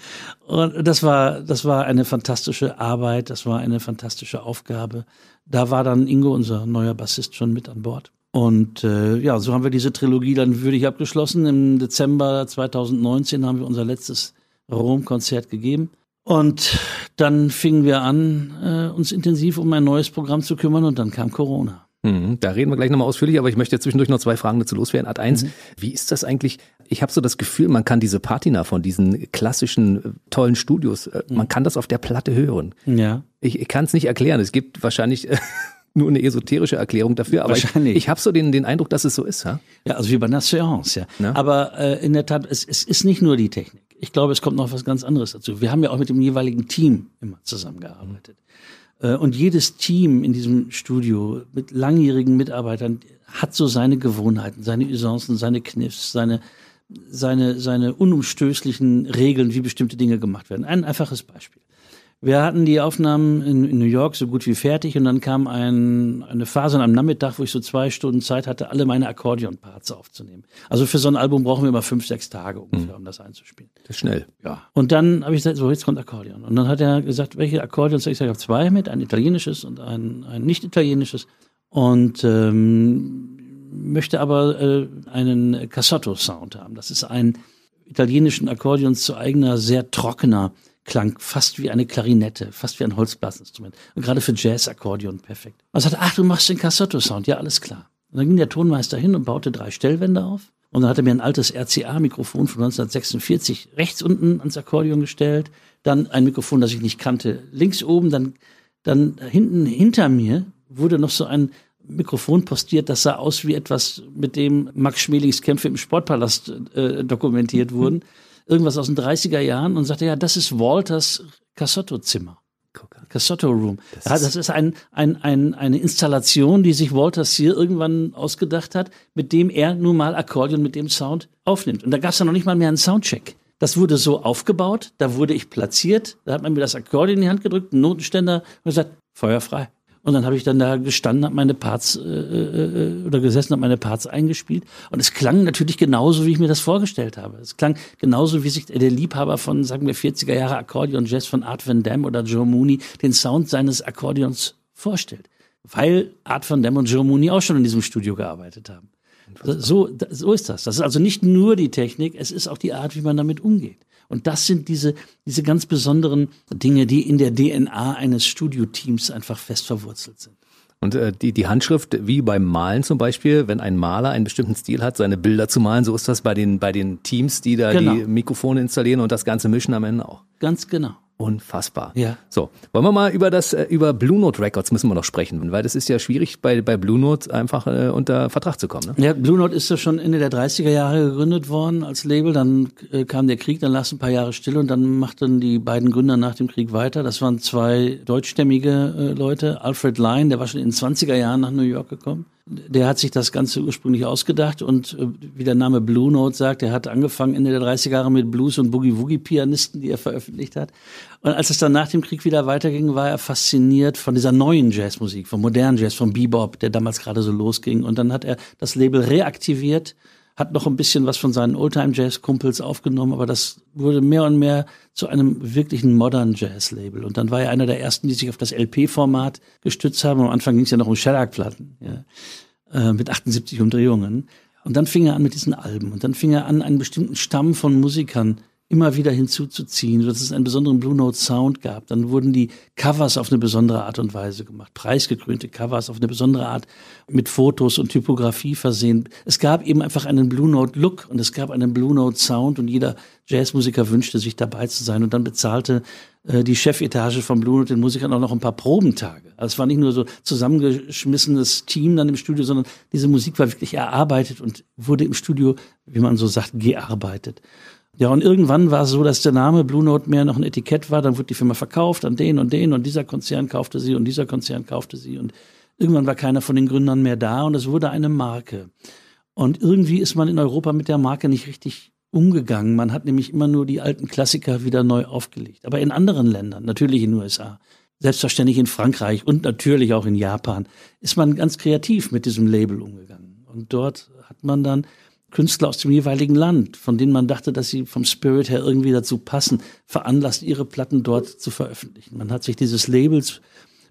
Und das war, das war eine fantastische Arbeit, das war eine fantastische Aufgabe. Da war dann Ingo, unser neuer Bassist, schon mit an Bord. Und äh, ja, so haben wir diese Trilogie dann würdig abgeschlossen. Im Dezember 2019 haben wir unser letztes Rom-Konzert gegeben. Und dann fingen wir an, äh, uns intensiv um ein neues Programm zu kümmern und dann kam Corona. Mhm, da reden wir gleich nochmal ausführlich, aber ich möchte zwischendurch noch zwei Fragen dazu loswerden. Art 1, mhm. wie ist das eigentlich? Ich habe so das Gefühl, man kann diese Patina von diesen klassischen äh, tollen Studios, mhm. man kann das auf der Platte hören. Ja. Ich, ich kann es nicht erklären. Es gibt wahrscheinlich äh, nur eine esoterische Erklärung dafür, aber ich, ich habe so den, den Eindruck, dass es so ist. Ja, ja also wie bei einer Seance, ja. ja. Aber äh, in der Tat, es, es ist nicht nur die Technik. Ich glaube, es kommt noch was ganz anderes dazu. Wir haben ja auch mit dem jeweiligen Team immer zusammengearbeitet. Äh, und jedes Team in diesem Studio mit langjährigen Mitarbeitern hat so seine Gewohnheiten, seine Usancen, seine Kniffs, seine, seine, seine unumstößlichen Regeln, wie bestimmte Dinge gemacht werden. Ein einfaches Beispiel. Wir hatten die Aufnahmen in, in, New York so gut wie fertig und dann kam ein, eine Phase am Nachmittag, wo ich so zwei Stunden Zeit hatte, alle meine Akkordeon-Parts aufzunehmen. Also für so ein Album brauchen wir immer fünf, sechs Tage ungefähr, mhm. um das einzuspielen. Das ist schnell. Ja. Und dann habe ich gesagt, so jetzt kommt Akkordeon. Und dann hat er gesagt, welche Akkordeons? Ich sage, ich habe zwei mit, ein italienisches und ein, ein nicht italienisches. Und ähm, möchte aber äh, einen Cassotto-Sound haben. Das ist ein italienischen Akkordeons zu eigener, sehr trockener klang fast wie eine Klarinette, fast wie ein Holzblasinstrument. Und gerade für Jazz-Akkordeon perfekt. Und sagte, ach, du machst den Cassotto-Sound. Ja, alles klar. Und dann ging der Tonmeister hin und baute drei Stellwände auf. Und dann hat er mir ein altes RCA-Mikrofon von 1946 rechts unten ans Akkordeon gestellt. Dann ein Mikrofon, das ich nicht kannte, links oben. Dann, dann hinten hinter mir wurde noch so ein Mikrofon postiert, das sah aus wie etwas, mit dem Max Schmelings Kämpfe im Sportpalast äh, dokumentiert wurden irgendwas aus den 30er Jahren und sagte, ja, das ist Walters Cassotto-Zimmer. Cassotto Room. Das, ja, das ist ein, ein, ein, eine Installation, die sich Walters hier irgendwann ausgedacht hat, mit dem er nun mal Akkordeon mit dem Sound aufnimmt. Und da gab es ja noch nicht mal mehr einen Soundcheck. Das wurde so aufgebaut, da wurde ich platziert, da hat man mir das Akkordeon in die Hand gedrückt, einen Notenständer und gesagt, Feuer frei. Und dann habe ich dann da gestanden, habe meine Parts äh, äh, oder gesessen, habe meine Parts eingespielt. Und es klang natürlich genauso, wie ich mir das vorgestellt habe. Es klang genauso, wie sich der Liebhaber von, sagen wir, 40er Jahre Akkordeon Jazz von Art Van Dam oder Joe Mooney den Sound seines Akkordeons vorstellt. Weil Art Van Dam und Joe Mooney auch schon in diesem Studio gearbeitet haben. So, so ist das. Das ist also nicht nur die Technik, es ist auch die Art, wie man damit umgeht. Und das sind diese, diese ganz besonderen Dinge, die in der DNA eines Studioteams einfach fest verwurzelt sind. Und äh, die, die Handschrift, wie beim Malen zum Beispiel, wenn ein Maler einen bestimmten Stil hat, seine Bilder zu malen, so ist das bei den, bei den Teams, die da genau. die Mikrofone installieren und das Ganze mischen am Ende auch. Ganz genau. Unfassbar. Ja. So, wollen wir mal über das äh, über Blue Note Records müssen wir noch sprechen, weil das ist ja schwierig bei bei Blue Note einfach äh, unter Vertrag zu kommen. Ne? Ja, Blue Note ist ja schon Ende der 30er Jahre gegründet worden als Label, dann äh, kam der Krieg, dann lag es ein paar Jahre still und dann machten die beiden Gründer nach dem Krieg weiter. Das waren zwei deutschstämmige äh, Leute, Alfred Line, der war schon in den 20er Jahren nach New York gekommen der hat sich das Ganze ursprünglich ausgedacht und äh, wie der Name Blue Note sagt, er hat angefangen Ende der 30er Jahre mit Blues- und Boogie-Woogie-Pianisten, die er veröffentlicht hat. Und als es dann nach dem Krieg wieder weiterging, war er fasziniert von dieser neuen Jazzmusik, vom modernen Jazz, vom Bebop, der damals gerade so losging. Und dann hat er das Label reaktiviert hat noch ein bisschen was von seinen Oldtime-Jazz-Kumpels aufgenommen, aber das wurde mehr und mehr zu einem wirklichen Modern Jazz-Label. Und dann war er einer der ersten, die sich auf das LP-Format gestützt haben. Am Anfang ging es ja noch um Shellac-Platten, ja, äh, mit 78 Umdrehungen. Und dann fing er an mit diesen Alben. Und dann fing er an, einen bestimmten Stamm von Musikern immer wieder hinzuzuziehen, dass es einen besonderen Blue Note Sound gab. Dann wurden die Covers auf eine besondere Art und Weise gemacht, preisgekrönte Covers auf eine besondere Art mit Fotos und Typografie versehen. Es gab eben einfach einen Blue Note Look und es gab einen Blue Note Sound und jeder Jazzmusiker wünschte sich dabei zu sein und dann bezahlte äh, die Chefetage von Blue Note den Musikern auch noch ein paar Probentage. Also es war nicht nur so zusammengeschmissenes Team dann im Studio, sondern diese Musik war wirklich erarbeitet und wurde im Studio, wie man so sagt, gearbeitet. Ja, und irgendwann war es so, dass der Name Blue Note mehr noch ein Etikett war. Dann wurde die Firma verkauft an den und den und dieser Konzern kaufte sie und dieser Konzern kaufte sie und irgendwann war keiner von den Gründern mehr da und es wurde eine Marke. Und irgendwie ist man in Europa mit der Marke nicht richtig umgegangen. Man hat nämlich immer nur die alten Klassiker wieder neu aufgelegt. Aber in anderen Ländern, natürlich in den USA, selbstverständlich in Frankreich und natürlich auch in Japan, ist man ganz kreativ mit diesem Label umgegangen. Und dort hat man dann Künstler aus dem jeweiligen Land, von denen man dachte, dass sie vom Spirit her irgendwie dazu passen, veranlasst, ihre Platten dort zu veröffentlichen. Man hat sich dieses Labels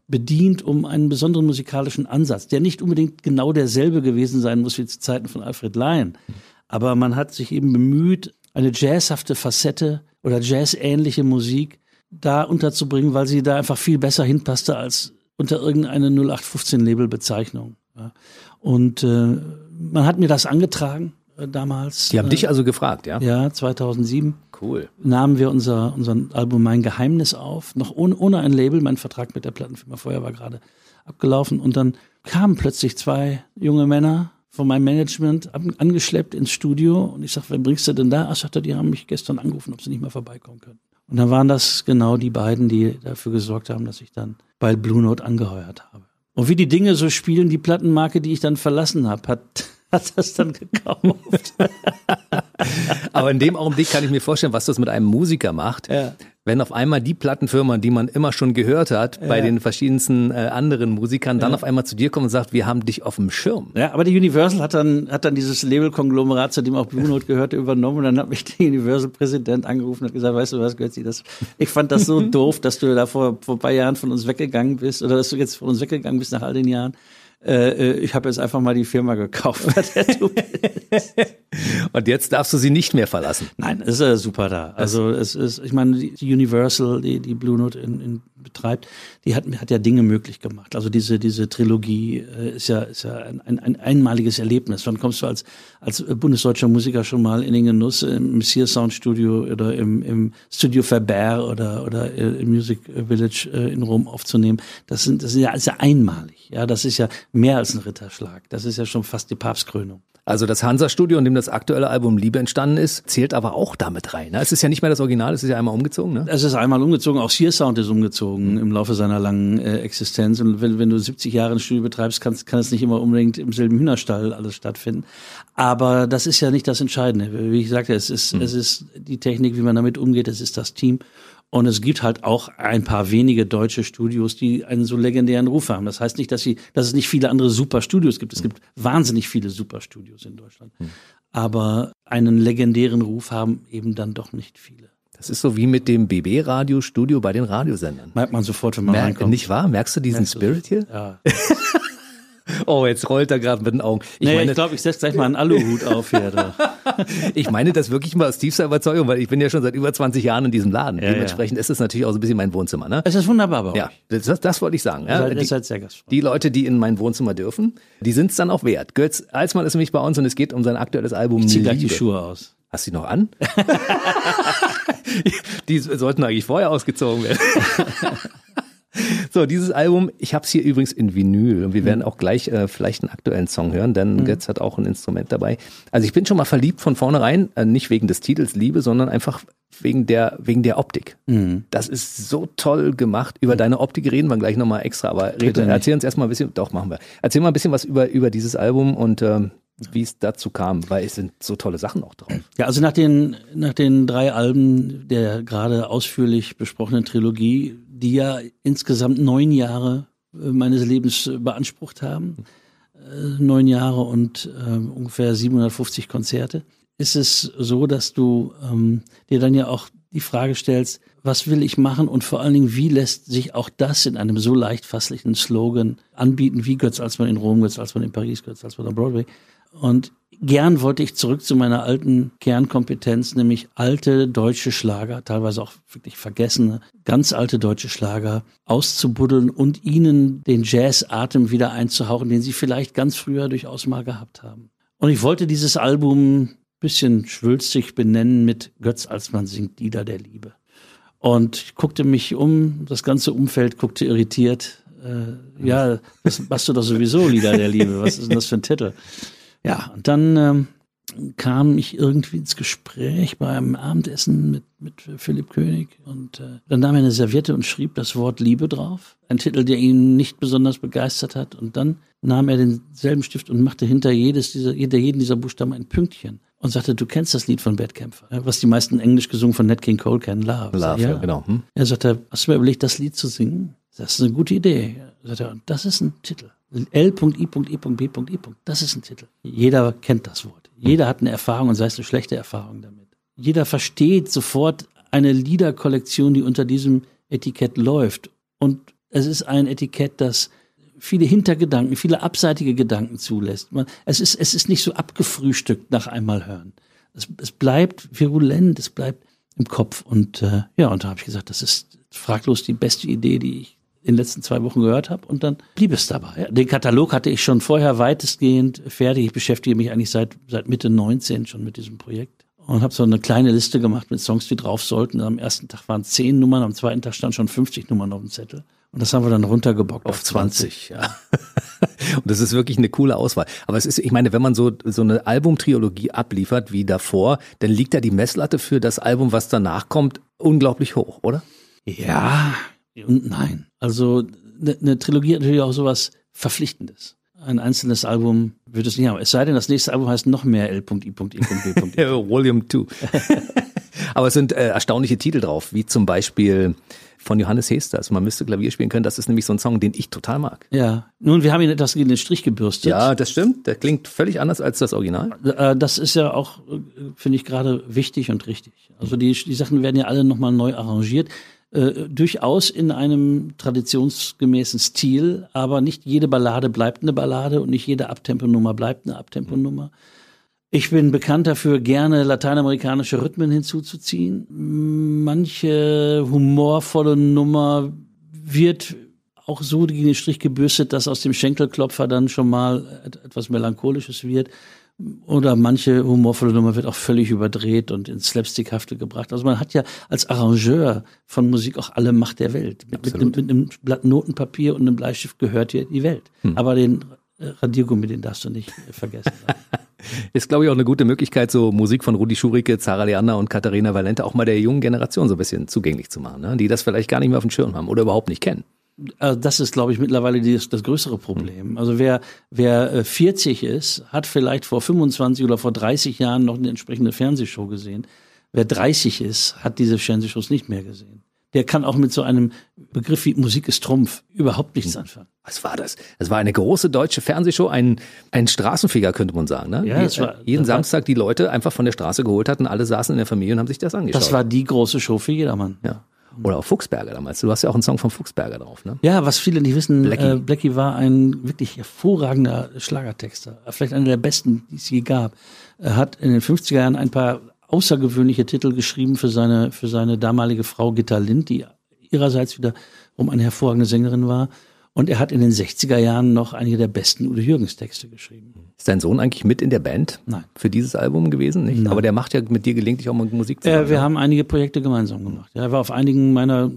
bedient um einen besonderen musikalischen Ansatz, der nicht unbedingt genau derselbe gewesen sein muss wie zu Zeiten von Alfred Lyon. Aber man hat sich eben bemüht, eine jazzhafte Facette oder jazzähnliche Musik da unterzubringen, weil sie da einfach viel besser hinpasste als unter irgendeine 0815-Label-Bezeichnung. Und äh, man hat mir das angetragen damals. Die haben äh, dich also gefragt, ja? Ja, 2007. Cool. Nahmen wir unser, unser Album Mein Geheimnis auf, noch ohne, ohne ein Label. Mein Vertrag mit der Plattenfirma vorher war gerade abgelaufen. Und dann kamen plötzlich zwei junge Männer von meinem Management angeschleppt ins Studio. Und ich sag, wer bringst du denn da? Ach, sagt er, die haben mich gestern angerufen, ob sie nicht mal vorbeikommen können. Und dann waren das genau die beiden, die dafür gesorgt haben, dass ich dann bei Blue Note angeheuert habe. Und wie die Dinge so spielen, die Plattenmarke, die ich dann verlassen habe, hat hat das dann gekauft. Aber in dem Augenblick kann ich mir vorstellen, was das mit einem Musiker macht. Ja. Wenn auf einmal die Plattenfirma, die man immer schon gehört hat, ja. bei den verschiedensten äh, anderen Musikern, dann ja. auf einmal zu dir kommt und sagt, wir haben dich auf dem Schirm. Ja, aber die Universal hat dann, hat dann dieses Label-Konglomerat, zu dem auch Blue Note gehörte, übernommen und dann hat mich der Universal-Präsident angerufen und hat gesagt, weißt du was, Götzi, das, ich fand das so doof, dass du da vor, vor ein paar Jahren von uns weggegangen bist oder dass du jetzt von uns weggegangen bist nach all den Jahren. Äh, äh, ich habe jetzt einfach mal die Firma gekauft, Und jetzt darfst du sie nicht mehr verlassen. Nein, es ist äh, super da. Also es ist, ich meine, die Universal, die, die Blue Note in, in betreibt, die hat, hat ja Dinge möglich gemacht. Also diese, diese Trilogie äh, ist ja, ist ja ein, ein, ein einmaliges Erlebnis. Wann kommst du als, als bundesdeutscher Musiker schon mal in den Genuss im Messier Sound Studio oder im, im Studio Faber oder, oder im Music Village in Rom aufzunehmen? Das sind, das ist ja, ist ja einmalig. Ja, das ist ja mehr als ein Ritterschlag. Das ist ja schon fast die Papstkrönung. Also das Hansa-Studio, in dem das aktuelle Album Liebe entstanden ist, zählt aber auch damit rein. Ne? Es ist ja nicht mehr das Original, es ist ja einmal umgezogen. Ne? Es ist einmal umgezogen, auch Sear Sound ist umgezogen im Laufe seiner langen äh, Existenz. Und wenn, wenn du 70 Jahre ein Studio betreibst, kann, kann es nicht immer unbedingt im selben Hühnerstall alles stattfinden. Aber das ist ja nicht das Entscheidende. Wie ich sagte, es ist, mhm. es ist die Technik, wie man damit umgeht, es ist das Team. Und es gibt halt auch ein paar wenige deutsche Studios, die einen so legendären Ruf haben. Das heißt nicht, dass, sie, dass es nicht viele andere super Studios gibt. Es gibt wahnsinnig viele super Studios in Deutschland. Hm. Aber einen legendären Ruf haben eben dann doch nicht viele. Das ist so wie mit dem BB-Radiostudio bei den Radiosendern. Merkt man sofort, wenn man Merk, reinkommt. Nicht wahr? Merkst du diesen Merkst Spirit hier? Ja. oh, jetzt rollt er gerade mit den Augen. Ich naja, meine, ich glaube, ich setze gleich mal einen Aluhut auf hier. Da. ich meine das wirklich mal aus tiefster Überzeugung, weil ich bin ja schon seit über 20 Jahren in diesem Laden. Ja, Dementsprechend ja. ist es natürlich auch so ein bisschen mein Wohnzimmer. Ne? Es ist wunderbar bei euch. Ja, das, das wollte ich sagen. Ja. Seid sehr gastfreundlich. Die Leute, die in mein Wohnzimmer dürfen, die sind es dann auch wert. Götz Alsmann ist nämlich bei uns und es geht um sein aktuelles Album. Ich zieh gleich die Schuhe aus. Hast du die noch an? die sollten eigentlich vorher ausgezogen werden. So, dieses Album, ich habe es hier übrigens in Vinyl und wir werden auch gleich äh, vielleicht einen aktuellen Song hören, denn mhm. Götz hat auch ein Instrument dabei. Also ich bin schon mal verliebt von vornherein, äh, nicht wegen des Titels Liebe, sondern einfach wegen der, wegen der Optik. Mhm. Das ist so toll gemacht. Über deine Optik reden wir gleich nochmal extra, aber red, erzähl uns erstmal ein bisschen, doch machen wir. Erzähl mal ein bisschen was über, über dieses Album und ähm, wie es dazu kam, weil es sind so tolle Sachen auch drauf. Ja, also nach den, nach den drei Alben der gerade ausführlich besprochenen Trilogie, die ja insgesamt neun Jahre äh, meines Lebens beansprucht haben, äh, neun Jahre und äh, ungefähr 750 Konzerte, ist es so, dass du ähm, dir dann ja auch die Frage stellst, was will ich machen? Und vor allen Dingen, wie lässt sich auch das in einem so leicht fasslichen Slogan anbieten, wie Götz als man in Rom, Götz als man in Paris, Götz als man am Broadway. Und gern wollte ich zurück zu meiner alten Kernkompetenz, nämlich alte deutsche Schlager, teilweise auch wirklich vergessene, ganz alte deutsche Schlager auszubuddeln und ihnen den Jazz-Atem wieder einzuhauchen, den sie vielleicht ganz früher durchaus mal gehabt haben. Und ich wollte dieses Album bisschen schwülstig benennen mit Götz als man singt Lieder der Liebe. Und ich guckte mich um, das ganze Umfeld guckte irritiert. Äh, ja, das machst du doch sowieso Lieder der Liebe. Was ist denn das für ein Titel? Ja, und dann ähm, kam ich irgendwie ins Gespräch beim Abendessen mit, mit Philipp König und äh, dann nahm er eine Serviette und schrieb das Wort Liebe drauf. Ein Titel, der ihn nicht besonders begeistert hat. Und dann nahm er denselben Stift und machte hinter jedes dieser, hinter jeden dieser Buchstaben ein Pünktchen und sagte, du kennst das Lied von Bad Camper, was die meisten Englisch gesungen von Nat King Cole kennen, Love. Love, ja, ja genau. Hm? Er sagte, hast du mir überlegt, das Lied zu singen? Das ist eine gute Idee. Er, das ist ein Titel. L.I.E.B. Das ist ein Titel. Jeder kennt das Wort. Jeder hat eine Erfahrung und sei es eine schlechte Erfahrung damit. Jeder versteht sofort eine Liederkollektion, die unter diesem Etikett läuft. Und es ist ein Etikett, das viele Hintergedanken, viele abseitige Gedanken zulässt. Man, es, ist, es ist nicht so abgefrühstückt nach einmal hören. Es, es bleibt virulent, es bleibt im Kopf. Und äh, ja, und da habe ich gesagt, das ist fraglos die beste Idee, die ich in den letzten zwei Wochen gehört habe und dann blieb es dabei. Den Katalog hatte ich schon vorher weitestgehend fertig. Ich beschäftige mich eigentlich seit, seit Mitte 19 schon mit diesem Projekt und habe so eine kleine Liste gemacht mit Songs, die drauf sollten. Am ersten Tag waren zehn Nummern, am zweiten Tag stand schon 50 Nummern auf dem Zettel. Und das haben wir dann runtergebockt auf, auf 20. 20. Ja. und das ist wirklich eine coole Auswahl. Aber es ist, ich meine, wenn man so, so eine Albumtriologie abliefert wie davor, dann liegt da die Messlatte für das Album, was danach kommt, unglaublich hoch, oder? Ja, und nein. Also eine, eine Trilogie hat natürlich auch sowas Verpflichtendes. Ein einzelnes Album wird es nicht haben. Es sei denn, das nächste Album heißt noch mehr L.I.B. Volume 2. Aber es sind äh, erstaunliche Titel drauf, wie zum Beispiel von Johannes Hester. Also man müsste Klavier spielen können. Das ist nämlich so ein Song, den ich total mag. Ja. Nun, wir haben ihn etwas gegen den Strich gebürstet. Ja, das stimmt. Der klingt völlig anders als das Original. Äh, das ist ja auch, äh, finde ich, gerade wichtig und richtig. Also die, die Sachen werden ja alle nochmal neu arrangiert äh, durchaus in einem traditionsgemäßen Stil, aber nicht jede Ballade bleibt eine Ballade und nicht jede Abtemponummer bleibt eine Abtemponummer. Ich bin bekannt dafür, gerne lateinamerikanische Rhythmen hinzuzuziehen. Manche humorvolle Nummer wird auch so gegen den Strich gebürstet, dass aus dem Schenkelklopfer dann schon mal etwas Melancholisches wird. Oder manche humorvolle Nummer wird auch völlig überdreht und ins Slapstickhafte gebracht. Also man hat ja als Arrangeur von Musik auch alle Macht der Welt. Mit, mit, mit, mit einem Blatt Notenpapier und einem Bleistift gehört dir die Welt. Hm. Aber den Radiergummi, den darfst du nicht vergessen. Ist, glaube ich, auch eine gute Möglichkeit, so Musik von Rudi Schurike, Zara Leander und Katharina Valente auch mal der jungen Generation so ein bisschen zugänglich zu machen, ne? die das vielleicht gar nicht mehr auf dem Schirm haben oder überhaupt nicht kennen. Also das ist, glaube ich, mittlerweile das, das größere Problem. Also wer, wer 40 äh, ist, hat vielleicht vor 25 oder vor 30 Jahren noch eine entsprechende Fernsehshow gesehen. Wer 30 ist, hat diese Fernsehshows nicht mehr gesehen. Der kann auch mit so einem Begriff wie Musik ist Trumpf überhaupt nichts hm. anfangen. Was war das? Das war eine große deutsche Fernsehshow, ein, ein Straßenfeger, könnte man sagen. Ne? Ja, das war, jeden das Samstag die Leute einfach von der Straße geholt hatten, alle saßen in der Familie und haben sich das angeschaut. Das war die große Show für jedermann. Ja. Oder auch Fuchsberger damals. Du hast ja auch einen Song von Fuchsberger drauf, ne? Ja, was viele nicht wissen, Blackie, äh, Blackie war ein wirklich hervorragender Schlagertexter. Vielleicht einer der besten, die es je gab. Er hat in den 50er Jahren ein paar außergewöhnliche Titel geschrieben für seine, für seine damalige Frau Gitta Lind, die ihrerseits wiederum eine hervorragende Sängerin war. Und er hat in den 60er Jahren noch einige der besten Udo Jürgens Texte geschrieben. Ist dein Sohn eigentlich mit in der Band? Nein. Für dieses Album gewesen? Nicht? Nein. Aber der macht ja mit dir gelegentlich auch mal Musik zusammen. Äh, wir haben einige Projekte gemeinsam gemacht. Er war auf einigen meiner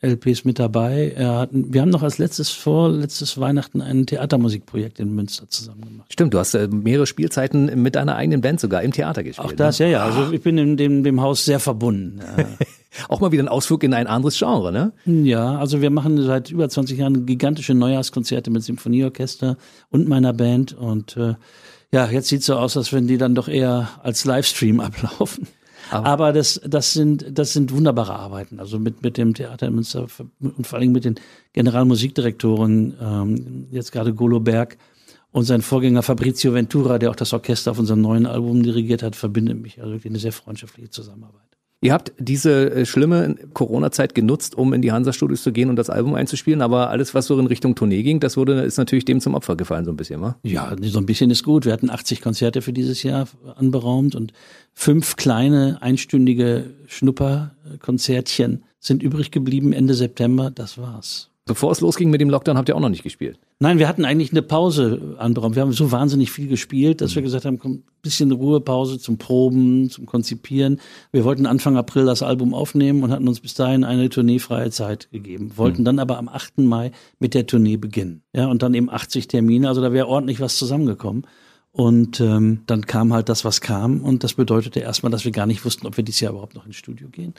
LPs mit dabei. Hat, wir haben noch als letztes vor, letztes Weihnachten ein Theatermusikprojekt in Münster zusammen gemacht. Stimmt, du hast äh, mehrere Spielzeiten mit deiner eigenen Band sogar im Theater gespielt. Auch das, ne? ja, ja. Also ich bin in dem, dem Haus sehr verbunden. Auch mal wieder ein Ausflug in ein anderes Genre, ne? Ja, also wir machen seit über 20 Jahren gigantische Neujahrskonzerte mit Symphonieorchester und meiner Band und äh, ja, jetzt sieht's so aus, als wenn die dann doch eher als Livestream ablaufen. Aber, Aber das, das sind, das sind wunderbare Arbeiten. Also mit, mit dem Theater in Münster und vor allem mit den Generalmusikdirektoren, ähm, jetzt gerade Golo Berg und sein Vorgänger Fabrizio Ventura, der auch das Orchester auf unserem neuen Album dirigiert hat, verbindet mich also wirklich eine sehr freundschaftliche Zusammenarbeit. Ihr habt diese äh, schlimme Corona-Zeit genutzt, um in die Hansa-Studios zu gehen und das Album einzuspielen, aber alles, was so in Richtung Tournee ging, das wurde, ist natürlich dem zum Opfer gefallen, so ein bisschen, wa? Ja, so ein bisschen ist gut. Wir hatten 80 Konzerte für dieses Jahr anberaumt und fünf kleine, einstündige Schnupperkonzertchen sind übrig geblieben Ende September. Das war's. Bevor es losging mit dem Lockdown, habt ihr auch noch nicht gespielt? Nein, wir hatten eigentlich eine Pause anberaumt. Wir haben so wahnsinnig viel gespielt, dass wir gesagt haben, komm, ein bisschen Ruhepause zum Proben, zum Konzipieren. Wir wollten Anfang April das Album aufnehmen und hatten uns bis dahin eine tourneefreie Zeit gegeben. Wollten mhm. dann aber am 8. Mai mit der Tournee beginnen. Ja, und dann eben 80 Termine, also da wäre ordentlich was zusammengekommen. Und ähm, dann kam halt das, was kam. Und das bedeutete erstmal, dass wir gar nicht wussten, ob wir dieses Jahr überhaupt noch ins Studio gehen.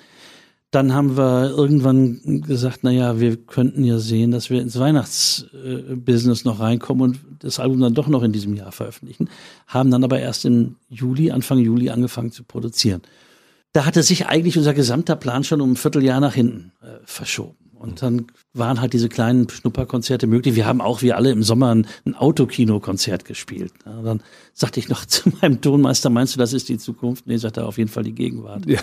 Dann haben wir irgendwann gesagt, na ja, wir könnten ja sehen, dass wir ins Weihnachtsbusiness noch reinkommen und das Album dann doch noch in diesem Jahr veröffentlichen. Haben dann aber erst im Juli, Anfang Juli angefangen zu produzieren. Da hatte sich eigentlich unser gesamter Plan schon um ein Vierteljahr nach hinten äh, verschoben. Und dann waren halt diese kleinen Schnupperkonzerte möglich. Wir haben auch wie alle im Sommer ein, ein Autokino-Konzert gespielt. Ja, dann sagte ich noch zu meinem Tonmeister, meinst du, das ist die Zukunft? Nee, sagt er auf jeden Fall die Gegenwart. Ja.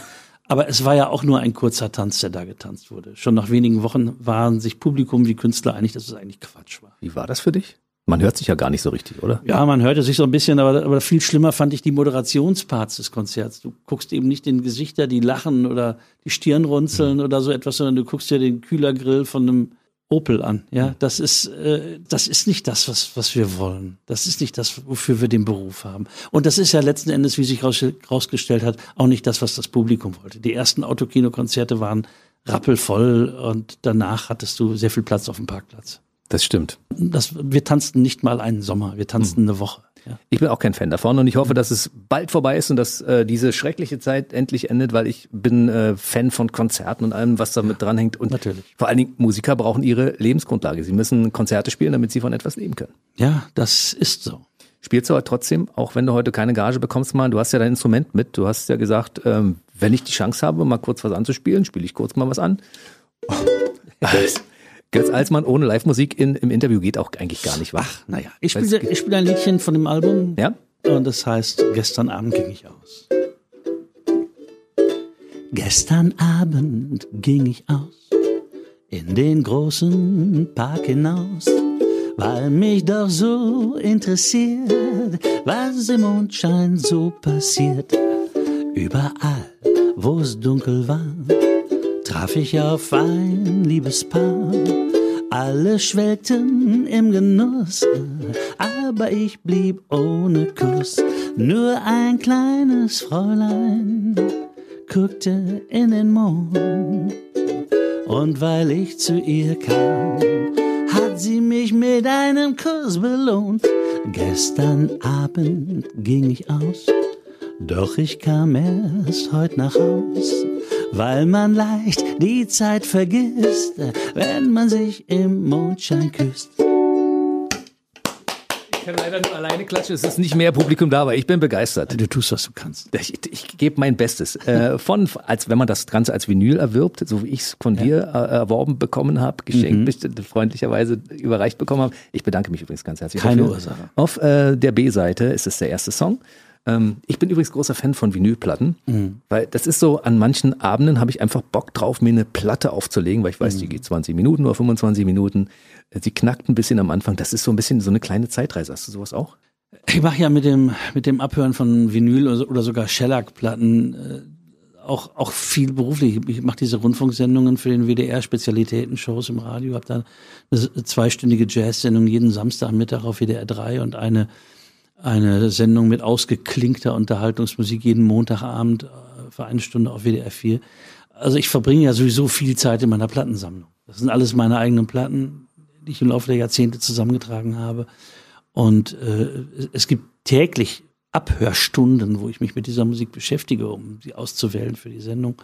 Aber es war ja auch nur ein kurzer Tanz, der da getanzt wurde. Schon nach wenigen Wochen waren sich Publikum wie Künstler einig, dass es eigentlich Quatsch war. Wie war das für dich? Man hört sich ja gar nicht so richtig, oder? Ja, man hörte sich so ein bisschen, aber, aber viel schlimmer fand ich die Moderationsparts des Konzerts. Du guckst eben nicht den Gesichter, die lachen oder die Stirn runzeln mhm. oder so etwas, sondern du guckst dir den Kühlergrill von einem Opel an. Ja, das ist, äh, das ist nicht das, was, was wir wollen. Das ist nicht das, wofür wir den Beruf haben. Und das ist ja letzten Endes, wie sich raus, rausgestellt hat, auch nicht das, was das Publikum wollte. Die ersten Autokinokonzerte waren rappelvoll und danach hattest du sehr viel Platz auf dem Parkplatz. Das stimmt. Das, wir tanzten nicht mal einen Sommer, wir tanzten hm. eine Woche. Ja. Ich bin auch kein Fan davon und ich hoffe, dass es bald vorbei ist und dass äh, diese schreckliche Zeit endlich endet, weil ich bin äh, Fan von Konzerten und allem, was damit dranhängt. Und Natürlich. vor allen Dingen Musiker brauchen ihre Lebensgrundlage. Sie müssen Konzerte spielen, damit sie von etwas leben können. Ja, das ist so. Spielst du aber trotzdem, auch wenn du heute keine Gage bekommst, mal, du hast ja dein Instrument mit. Du hast ja gesagt, ähm, wenn ich die Chance habe, mal kurz was anzuspielen, spiele ich kurz mal was an. Götz Alsmann ohne Live-Musik in, im Interview geht auch eigentlich gar nicht, wa? Ach, naja. Ich spiele spiel ein Liedchen von dem Album. Ja? Und das heißt, gestern Abend ging ich aus. Gestern Abend ging ich aus in den großen Park hinaus, weil mich doch so interessiert, was im Mondschein so passiert. Überall, wo es dunkel war, traf ich auf ein liebes Paar. Alle schwelgten im Genuss, aber ich blieb ohne Kuss. Nur ein kleines Fräulein guckte in den Mond. Und weil ich zu ihr kam, hat sie mich mit einem Kuss belohnt. Gestern Abend ging ich aus, doch ich kam erst heute nach Haus weil man leicht die Zeit vergisst, wenn man sich im Mondschein küsst. Ich kann leider nur alleine klatschen, es ist nicht mehr Publikum da, aber ich bin begeistert. Du tust, was du kannst. Ich, ich gebe mein Bestes. Äh, von, als wenn man das Ganze als Vinyl erwirbt, so wie ich es von ja. dir äh, erworben bekommen habe, geschenkt, mhm. freundlicherweise überreicht bekommen habe. Ich bedanke mich übrigens ganz herzlich. Keine dafür. Ursache. Auf äh, der B-Seite ist es der erste Song. Ähm, ich bin übrigens großer Fan von Vinylplatten, mhm. weil das ist so, an manchen Abenden habe ich einfach Bock drauf, mir eine Platte aufzulegen, weil ich weiß, mhm. die geht 20 Minuten oder 25 Minuten. Sie knackt ein bisschen am Anfang. Das ist so ein bisschen so eine kleine Zeitreise. Hast du sowas auch? Ich mache ja mit dem, mit dem Abhören von Vinyl oder sogar Shellac-Platten äh, auch, auch viel beruflich. Ich mache diese Rundfunksendungen für den WDR, Spezialitäten-Shows im Radio, habe da eine zweistündige Jazz-Sendung jeden Samstagmittag auf WDR 3 und eine, eine Sendung mit ausgeklinkter Unterhaltungsmusik jeden Montagabend äh, für eine Stunde auf WDR 4. Also ich verbringe ja sowieso viel Zeit in meiner Plattensammlung. Das sind alles meine eigenen Platten, die ich im Laufe der Jahrzehnte zusammengetragen habe. Und äh, es gibt täglich Abhörstunden, wo ich mich mit dieser Musik beschäftige, um sie auszuwählen für die Sendung.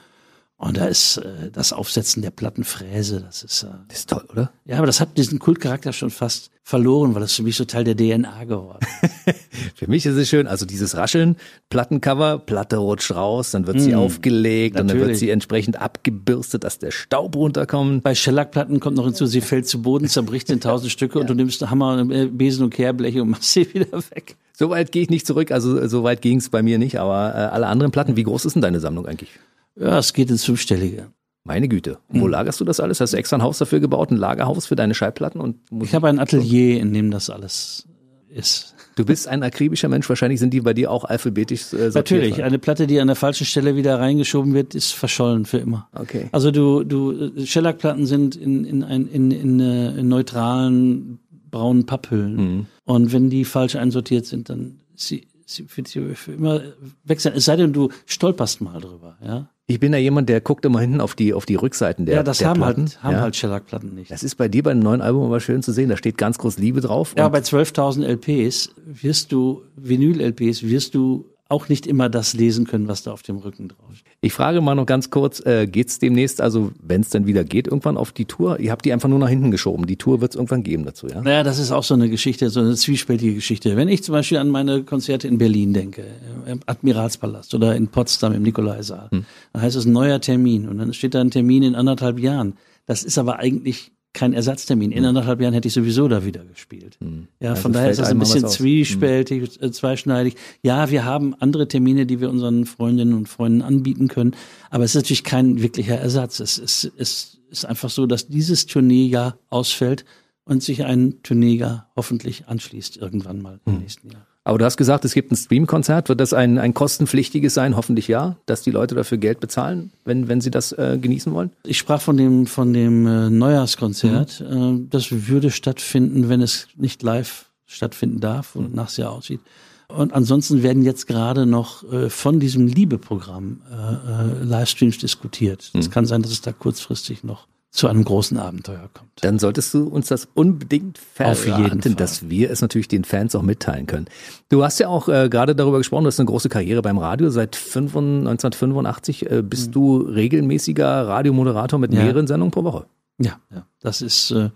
Und da ist äh, das Aufsetzen der Plattenfräse, das ist, äh, das ist toll, oder? Ja, aber das hat diesen Kultcharakter schon fast verloren, weil das für mich so Teil der DNA geworden ist. für mich ist es schön, also dieses Rascheln, Plattencover, Platte rutscht raus, dann wird sie mm, aufgelegt natürlich. und dann wird sie entsprechend abgebürstet, dass der Staub runterkommt. Bei Shellac-Platten kommt noch hinzu, sie fällt zu Boden, zerbricht in tausend Stücke ja. und du nimmst Hammer, äh, Besen und Kehrbleche und machst sie wieder weg. So weit gehe ich nicht zurück, also so weit ging es bei mir nicht, aber äh, alle anderen Platten, wie groß ist denn deine Sammlung eigentlich? Ja, es geht ins Fünfstellige. Meine Güte. Wo hm. lagerst du das alles? Hast du extra ein Haus dafür gebaut, ein Lagerhaus für deine Schallplatten und? Ich habe ein Atelier, in dem das alles ist. Du bist ein akribischer Mensch, wahrscheinlich sind die bei dir auch alphabetisch äh, sortiert. Natürlich, eine Platte, die an der falschen Stelle wieder reingeschoben wird, ist verschollen für immer. Okay. Also du, du, Shellac-Platten sind in, in, in, in, in, äh, in neutralen braunen Papphüllen. Mhm. Und wenn die falsch einsortiert sind, dann sie, sie sie für immer wechseln. Es sei denn, du stolperst mal drüber, ja. Ich bin ja jemand, der guckt immer hinten auf die, auf die Rückseiten der Ja, das der haben Platten. halt, haben ja. halt Shellac-Platten nicht. Das ist bei dir beim neuen Album aber schön zu sehen. Da steht ganz groß Liebe drauf. Ja, bei 12.000 LPs wirst du, Vinyl-LPs, wirst du auch nicht immer das lesen können, was da auf dem Rücken drauf steht. Ich frage mal noch ganz kurz, äh, geht's demnächst, also wenn es dann wieder geht, irgendwann auf die Tour? Ihr habt die einfach nur nach hinten geschoben. Die Tour wird es irgendwann geben dazu, ja? Naja, das ist auch so eine Geschichte, so eine zwiespältige Geschichte. Wenn ich zum Beispiel an meine Konzerte in Berlin denke, im Admiralspalast oder in Potsdam im Nikolaisaal, hm. dann heißt es ein neuer Termin und dann steht da ein Termin in anderthalb Jahren. Das ist aber eigentlich kein Ersatztermin. In hm. anderthalb Jahren hätte ich sowieso da wieder gespielt. Mhm. Ja, also von daher ist das ein bisschen zwiespältig, mhm. zweischneidig. Ja, wir haben andere Termine, die wir unseren Freundinnen und Freunden anbieten können, aber es ist natürlich kein wirklicher Ersatz. Es ist, es ist einfach so, dass dieses Tourneejahr ausfällt und sich ein Tourneejahr hoffentlich anschließt irgendwann mal im mhm. nächsten Jahr. Aber du hast gesagt, es gibt ein Streamkonzert. Wird das ein, ein kostenpflichtiges sein? Hoffentlich ja, dass die Leute dafür Geld bezahlen, wenn, wenn sie das äh, genießen wollen? Ich sprach von dem, von dem äh, Neujahrskonzert. Mhm. Äh, das würde stattfinden, wenn es nicht live stattfinden darf und mhm. nachher aussieht. Und ansonsten werden jetzt gerade noch äh, von diesem Liebeprogramm äh, äh, Livestreams diskutiert. Es mhm. kann sein, dass es da kurzfristig noch zu einem großen Abenteuer kommt. Dann solltest du uns das unbedingt verraten, Auf jeden Fall. dass wir es natürlich den Fans auch mitteilen können. Du hast ja auch äh, gerade darüber gesprochen, du hast eine große Karriere beim Radio. Seit 1985 äh, bist mhm. du regelmäßiger Radiomoderator mit ja. mehreren Sendungen pro Woche. Ja, ja. das ist äh,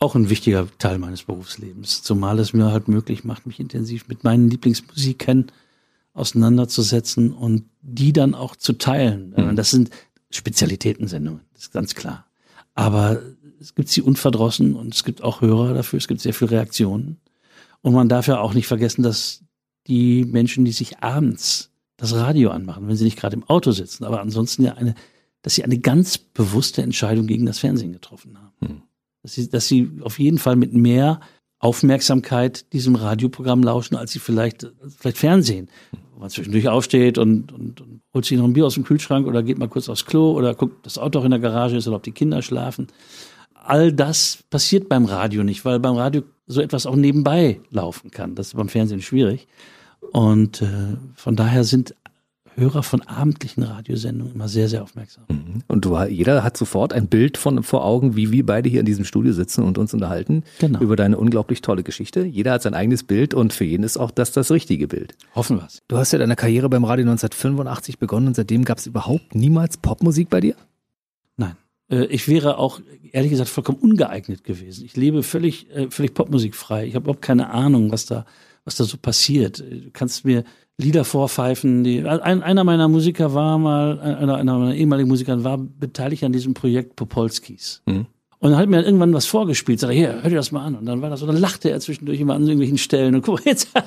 auch ein wichtiger Teil meines Berufslebens, zumal es mir halt möglich macht, mich intensiv mit meinen Lieblingsmusikern auseinanderzusetzen und die dann auch zu teilen. Mhm. Das sind Spezialitätensendungen, das ist ganz klar. Aber es gibt sie unverdrossen und es gibt auch Hörer dafür, es gibt sehr viele Reaktionen. Und man darf ja auch nicht vergessen, dass die Menschen, die sich abends das Radio anmachen, wenn sie nicht gerade im Auto sitzen, aber ansonsten ja eine, dass sie eine ganz bewusste Entscheidung gegen das Fernsehen getroffen haben. Hm. Dass, sie, dass sie auf jeden Fall mit mehr Aufmerksamkeit diesem Radioprogramm lauschen, als sie vielleicht, vielleicht Fernsehen. Man zwischendurch aufsteht und, und, und holt sich noch ein Bier aus dem Kühlschrank oder geht mal kurz aufs Klo oder guckt, das Auto auch in der Garage ist oder ob die Kinder schlafen. All das passiert beim Radio nicht, weil beim Radio so etwas auch nebenbei laufen kann. Das ist beim Fernsehen schwierig. Und äh, von daher sind Hörer von abendlichen Radiosendungen immer sehr, sehr aufmerksam. Mhm. Und du, jeder hat sofort ein Bild von vor Augen, wie wir beide hier in diesem Studio sitzen und uns unterhalten genau. über deine unglaublich tolle Geschichte. Jeder hat sein eigenes Bild und für jeden ist auch das das richtige Bild. Hoffen wir Du hast ja deine Karriere beim Radio 1985 begonnen und seitdem gab es überhaupt niemals Popmusik bei dir? Nein. Äh, ich wäre auch, ehrlich gesagt, vollkommen ungeeignet gewesen. Ich lebe völlig, äh, völlig popmusikfrei. Ich habe überhaupt keine Ahnung, was da, was da so passiert. Du kannst mir Lieder vorpfeifen. Die, ein, einer meiner Musiker war mal, einer, einer meiner ehemaligen Musiker war beteiligt an diesem Projekt Popolskis. Mhm. Und dann hat mir irgendwann was vorgespielt, sagte, hier, hör dir das mal an. Und dann war das so, dann lachte er zwischendurch immer an irgendwelchen Stellen und guck jetzt.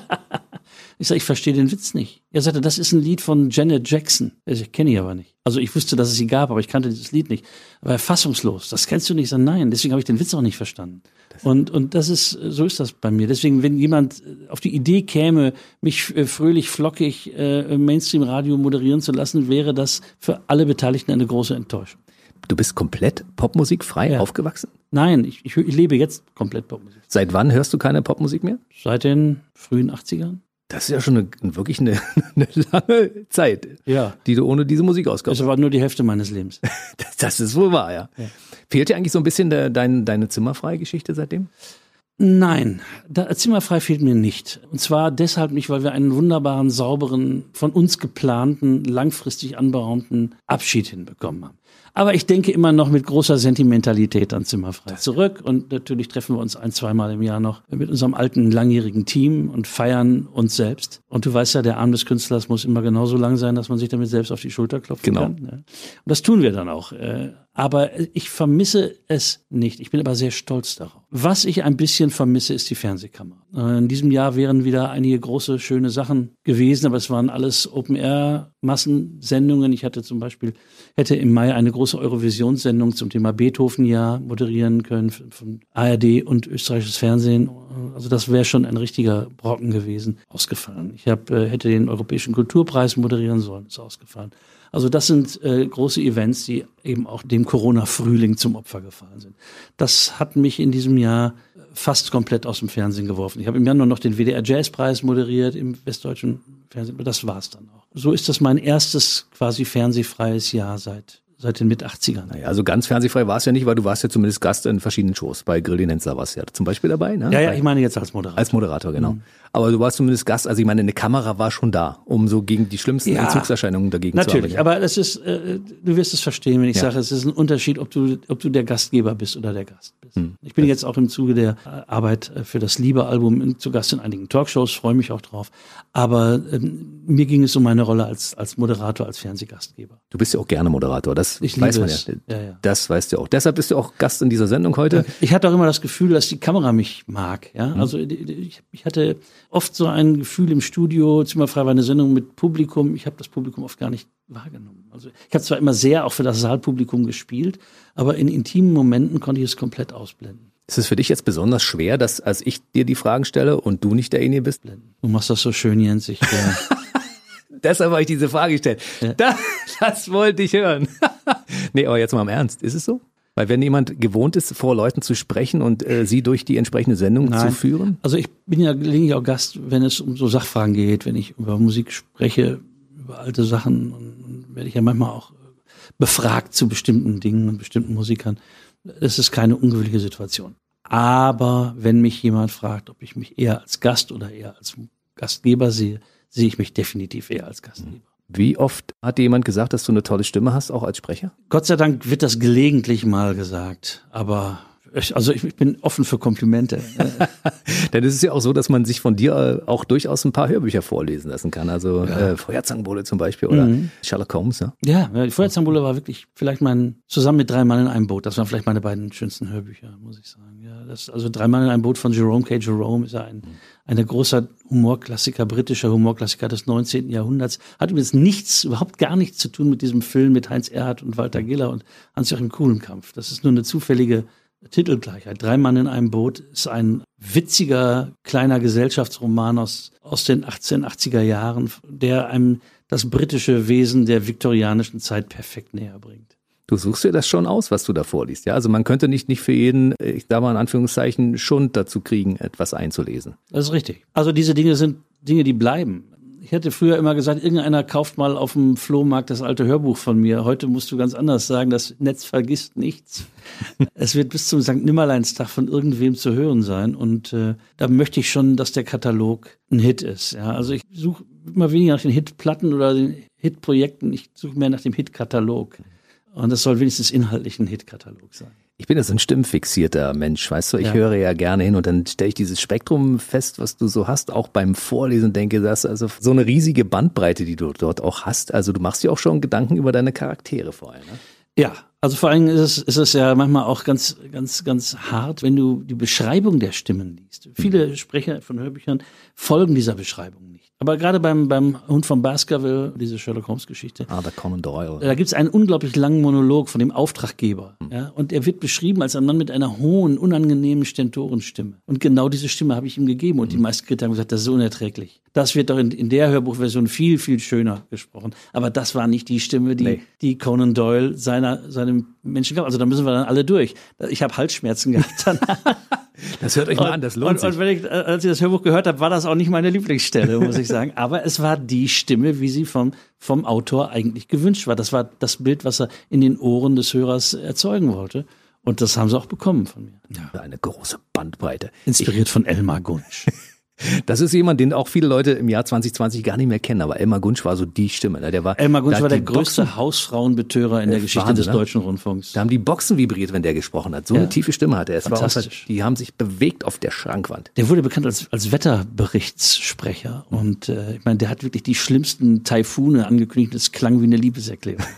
Ich sage, ich verstehe den Witz nicht. Er sagte, das ist ein Lied von Janet Jackson. Ich kenne ich aber nicht. Also ich wusste, dass es sie gab, aber ich kannte dieses Lied nicht. Aber fassungslos. Das kennst du nicht. Ich sage, nein. Deswegen habe ich den Witz auch nicht verstanden. Und, und das ist, so ist das bei mir. Deswegen, wenn jemand auf die Idee käme, mich äh, fröhlich, flockig äh, Mainstream-Radio moderieren zu lassen, wäre das für alle Beteiligten eine große Enttäuschung. Du bist komplett popmusikfrei ja. aufgewachsen? Nein, ich, ich, ich, lebe jetzt komplett Popmusik. Seit wann hörst du keine Popmusik mehr? Seit den frühen 80ern. Das ist ja schon eine, wirklich eine, eine, lange Zeit, ja. die du ohne diese Musik ausgabst. Das war nur die Hälfte meines Lebens. das, das, ist wohl wahr, ja. ja. Fehlt dir eigentlich so ein bisschen der, dein, deine zimmerfreie Geschichte seitdem? Nein, da, zimmerfrei fehlt mir nicht. Und zwar deshalb nicht, weil wir einen wunderbaren, sauberen, von uns geplanten, langfristig anberaumten Abschied hinbekommen haben. Aber ich denke immer noch mit großer Sentimentalität an Zimmerfrei zurück. Und natürlich treffen wir uns ein, zweimal im Jahr noch mit unserem alten, langjährigen Team und feiern uns selbst. Und du weißt ja, der Arm des Künstlers muss immer genauso lang sein, dass man sich damit selbst auf die Schulter klopfen genau. kann. Und das tun wir dann auch. Aber ich vermisse es nicht. Ich bin aber sehr stolz darauf. Was ich ein bisschen vermisse, ist die Fernsehkamera. Äh, in diesem Jahr wären wieder einige große, schöne Sachen gewesen, aber es waren alles Open-Air-Massensendungen. Ich hatte zum Beispiel, hätte im Mai eine große Eurovisionssendung zum Thema Beethoven-Jahr moderieren können von ARD und österreichisches Fernsehen. Also das wäre schon ein richtiger Brocken gewesen, ausgefallen. Ich hab, äh, hätte den Europäischen Kulturpreis moderieren sollen, ist ausgefallen. Also das sind äh, große Events, die eben auch dem Corona-Frühling zum Opfer gefallen sind. Das hat mich in diesem Jahr fast komplett aus dem Fernsehen geworfen. Ich habe im Januar noch den WDR Jazzpreis moderiert im westdeutschen Fernsehen, aber das war's dann auch. So ist das mein erstes quasi fernsehfreies Jahr seit seit den Mit-80ern. Naja, also ganz fernsehfrei war es ja nicht, weil du warst ja zumindest Gast in verschiedenen Shows. Bei Grill den Hensler warst du ja zum Beispiel dabei. Ne? Ja, ja, ich meine jetzt als Moderator. Als Moderator, genau. Mhm. Aber du warst zumindest Gast, also ich meine, eine Kamera war schon da, um so gegen die schlimmsten ja, Entzugserscheinungen dagegen natürlich, zu arbeiten. Natürlich, aber das ist, äh, du wirst es verstehen, wenn ich ja. sage, es ist ein Unterschied, ob du, ob du der Gastgeber bist oder der Gast bist. Hm. Ich bin das jetzt auch im Zuge der Arbeit äh, für das Liebe-Album zu Gast in einigen Talkshows, freue mich auch drauf. Aber ähm, mir ging es um meine Rolle als, als Moderator, als Fernsehgastgeber. Du bist ja auch gerne Moderator, das ich weiß man ja. ja, ja. Das weißt du auch. Deshalb bist du auch Gast in dieser Sendung heute. Ich hatte auch immer das Gefühl, dass die Kamera mich mag. Ja, hm. also ich, ich hatte oft so ein Gefühl im Studio, Zimmerfrei war eine Sendung mit Publikum. Ich habe das Publikum oft gar nicht wahrgenommen. Also ich habe zwar immer sehr auch für das Saalpublikum gespielt, aber in intimen Momenten konnte ich es komplett ausblenden. Ist es für dich jetzt besonders schwer, dass als ich dir die Fragen stelle und du nicht derjenige bist? Du machst das so schön, Jens. Ich, äh Deshalb habe ich diese Frage gestellt. Ja. Das, das wollte ich hören. Nee, aber jetzt mal im Ernst. Ist es so? Weil wenn jemand gewohnt ist, vor Leuten zu sprechen und äh, sie durch die entsprechende Sendung Nein. zu führen? Also ich bin ja gelegentlich auch Gast, wenn es um so Sachfragen geht, wenn ich über Musik spreche, über alte Sachen, und werde ich ja manchmal auch befragt zu bestimmten Dingen und bestimmten Musikern. Es ist keine ungewöhnliche Situation. Aber wenn mich jemand fragt, ob ich mich eher als Gast oder eher als Gastgeber sehe, sehe ich mich definitiv eher als Gastgeber. Wie oft hat dir jemand gesagt, dass du eine tolle Stimme hast, auch als Sprecher? Gott sei Dank wird das gelegentlich mal gesagt, aber ich, also ich, bin offen für Komplimente. Denn es ist ja auch so, dass man sich von dir auch durchaus ein paar Hörbücher vorlesen lassen kann. Also ja. äh, Feuerzangenbowle zum Beispiel oder mhm. Sherlock Holmes. Ja, ja die Feuerzangenbowle war wirklich vielleicht mein, zusammen mit Drei Mann in einem Boot, das waren vielleicht meine beiden schönsten Hörbücher, muss ich sagen. Ja, das, also Drei Mann in einem Boot von Jerome K. Jerome ist ja ein, ein großer Humorklassiker, britischer Humorklassiker des 19. Jahrhunderts. Hat übrigens nichts, überhaupt gar nichts zu tun mit diesem Film mit Heinz Erhardt und Walter Giller und Hans-Joachim Kuhlenkampf. Das ist nur eine zufällige Titelgleichheit. Drei Mann in einem Boot ist ein witziger kleiner Gesellschaftsroman aus, aus den 1880er Jahren, der einem das britische Wesen der viktorianischen Zeit perfekt näher bringt. Du suchst dir das schon aus, was du da vorliest. Ja, also man könnte nicht, nicht für jeden, ich sag mal in Anführungszeichen, Schund dazu kriegen, etwas einzulesen. Das ist richtig. Also diese Dinge sind Dinge, die bleiben. Ich hätte früher immer gesagt, irgendeiner kauft mal auf dem Flohmarkt das alte Hörbuch von mir. Heute musst du ganz anders sagen, das Netz vergisst nichts. es wird bis zum St. Nimmerleinstag von irgendwem zu hören sein. Und äh, da möchte ich schon, dass der Katalog ein Hit ist. Ja, also ich suche immer weniger nach den Hitplatten oder den Hitprojekten. Ich suche mehr nach dem Hitkatalog. Und das soll wenigstens inhaltlich ein Hitkatalog sein. Ich bin so ein stimmfixierter Mensch, weißt du, ich ja. höre ja gerne hin und dann stelle ich dieses Spektrum fest, was du so hast, auch beim Vorlesen denke, das also so eine riesige Bandbreite, die du dort auch hast. Also du machst dir auch schon Gedanken über deine Charaktere vorher, ne? Ja, also vor allem ist es, ist es ja manchmal auch ganz, ganz, ganz hart, wenn du die Beschreibung der Stimmen liest. Viele Sprecher von Hörbüchern folgen dieser Beschreibung nicht. Aber gerade beim, beim Hund von Baskerville, diese Sherlock Holmes Geschichte. Ah, der Conan Doyle. Da gibt es einen unglaublich langen Monolog von dem Auftraggeber. Mhm. Ja, und er wird beschrieben als ein Mann mit einer hohen, unangenehmen Stentorenstimme. Und genau diese Stimme habe ich ihm gegeben. Und mhm. die meisten Kritiker haben gesagt, das ist unerträglich. Das wird doch in, in der Hörbuchversion viel, viel schöner gesprochen. Aber das war nicht die Stimme, die, nee. die Conan Doyle seiner, seinem Menschen gab. Also da müssen wir dann alle durch. Ich habe Halsschmerzen gehabt danach. Das hört euch mal an, das lohnt und, sich. Und wenn ich, äh, als ich das Hörbuch gehört habe, war das auch nicht meine Lieblingsstelle, muss ich sagen. Aber es war die Stimme, wie sie vom, vom Autor eigentlich gewünscht war. Das war das Bild, was er in den Ohren des Hörers erzeugen wollte. Und das haben sie auch bekommen von mir. Ja. Eine große Bandbreite. Inspiriert ich, von Elmar Gunsch. Das ist jemand, den auch viele Leute im Jahr 2020 gar nicht mehr kennen, aber Elmar Gunsch war so die Stimme. Ne? Der war, Elmar Gunsch war der größte Boxen, Hausfrauenbetörer in der Geschichte Wahnsinn, des ne? deutschen Rundfunks. Da haben die Boxen vibriert, wenn der gesprochen hat. So ja. eine tiefe Stimme hatte er. Es Fantastisch. War auch, die haben sich bewegt auf der Schrankwand. Der wurde bekannt als, als Wetterberichtssprecher und äh, ich meine, der hat wirklich die schlimmsten Taifune angekündigt. Es klang wie eine Liebeserklärung.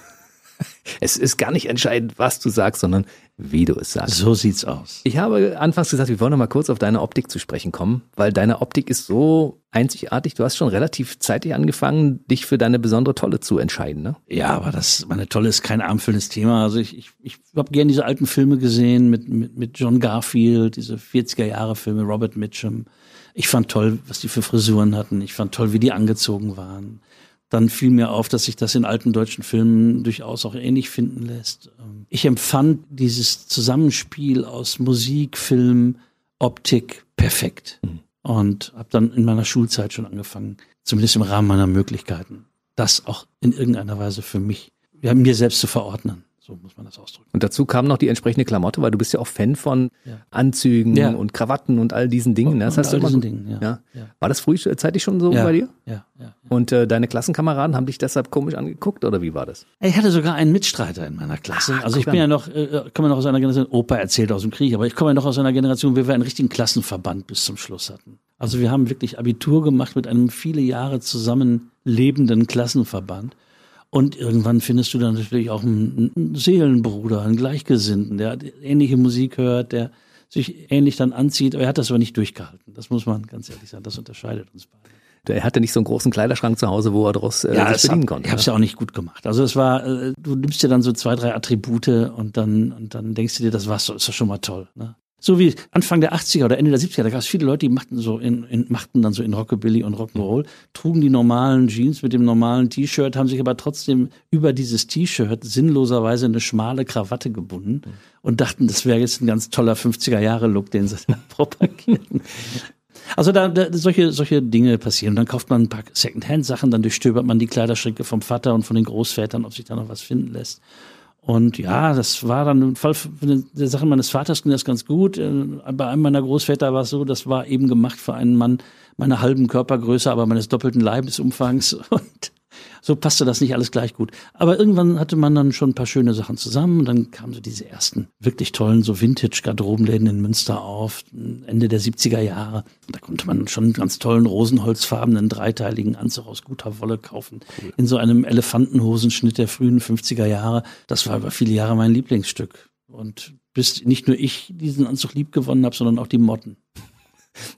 Es ist gar nicht entscheidend, was du sagst, sondern wie du es sagst. So sieht's aus. Ich habe anfangs gesagt, wir wollen noch mal kurz auf deine Optik zu sprechen kommen, weil deine Optik ist so einzigartig. Du hast schon relativ zeitig angefangen, dich für deine besondere Tolle zu entscheiden, ne? Ja, aber das, meine Tolle ist kein armfüllendes Thema. Also ich, ich, ich habe gerne diese alten Filme gesehen mit, mit, mit John Garfield, diese 40er Jahre Filme, Robert Mitchum. Ich fand toll, was die für Frisuren hatten. Ich fand toll, wie die angezogen waren dann fiel mir auf, dass sich das in alten deutschen Filmen durchaus auch ähnlich finden lässt. Ähm, ich empfand dieses Zusammenspiel aus Musik, Film, Optik perfekt. Mhm. Und habe dann in meiner Schulzeit schon angefangen, zumindest im Rahmen meiner Möglichkeiten, das auch in irgendeiner Weise für mich, ja, mir selbst zu verordnen. So muss man das ausdrücken. Und dazu kam noch die entsprechende Klamotte, weil du bist ja auch Fan von ja. Anzügen ja. und Krawatten und all diesen Dingen. Ne? Das hast du immer, Dingen, ja. ja. War das frühzeitig schon so bei dir? Ja. ja, Und äh, deine Klassenkameraden haben dich deshalb komisch angeguckt oder wie war das? Ich hatte sogar einen Mitstreiter in meiner Klasse. Ach, also ich bin ja noch, äh, komme noch aus einer Generation, Opa erzählt aus dem Krieg, aber ich komme ja noch aus einer Generation, wo wir einen richtigen Klassenverband bis zum Schluss hatten. Also wir haben wirklich Abitur gemacht mit einem viele Jahre zusammen lebenden Klassenverband. Und irgendwann findest du dann natürlich auch einen, einen Seelenbruder, einen Gleichgesinnten, der ähnliche Musik hört, der sich ähnlich dann anzieht. Er hat das aber nicht durchgehalten. Das muss man ganz ehrlich sagen. Das unterscheidet uns beide. Er hatte nicht so einen großen Kleiderschrank zu Hause, wo er daraus äh, ja, sich bedienen konnte. Ich habe es ja auch nicht gut gemacht. Also es war, äh, du nimmst dir dann so zwei, drei Attribute und dann und dann denkst du dir, das war's, ist doch schon mal toll. Ne? So wie Anfang der 80er oder Ende der 70er, da gab es viele Leute, die machten so in, in, machten dann so in Rockabilly und Rock'n'Roll, trugen die normalen Jeans mit dem normalen T-Shirt, haben sich aber trotzdem über dieses T-Shirt sinnloserweise eine schmale Krawatte gebunden und dachten, das wäre jetzt ein ganz toller 50er Jahre Look, den sie da propagierten. Also da, da solche solche Dinge passieren. dann kauft man ein paar Secondhand Sachen, dann durchstöbert man die Kleiderschränke vom Vater und von den Großvätern, ob sich da noch was finden lässt. Und ja, das war dann im Fall der Sache meines Vaters ging das ganz gut. Äh, bei einem meiner Großväter war es so, das war eben gemacht für einen Mann meiner halben Körpergröße, aber meines doppelten Leibesumfangs. Und so passte das nicht alles gleich gut. Aber irgendwann hatte man dann schon ein paar schöne Sachen zusammen und dann kamen so diese ersten wirklich tollen so Vintage-Garderobenläden in Münster auf, Ende der 70er Jahre. Da konnte man schon einen ganz tollen rosenholzfarbenen dreiteiligen Anzug aus guter Wolle kaufen. Cool. In so einem Elefantenhosenschnitt der frühen 50er Jahre. Das war über viele Jahre mein Lieblingsstück. Und bis nicht nur ich diesen Anzug lieb gewonnen habe, sondern auch die Motten.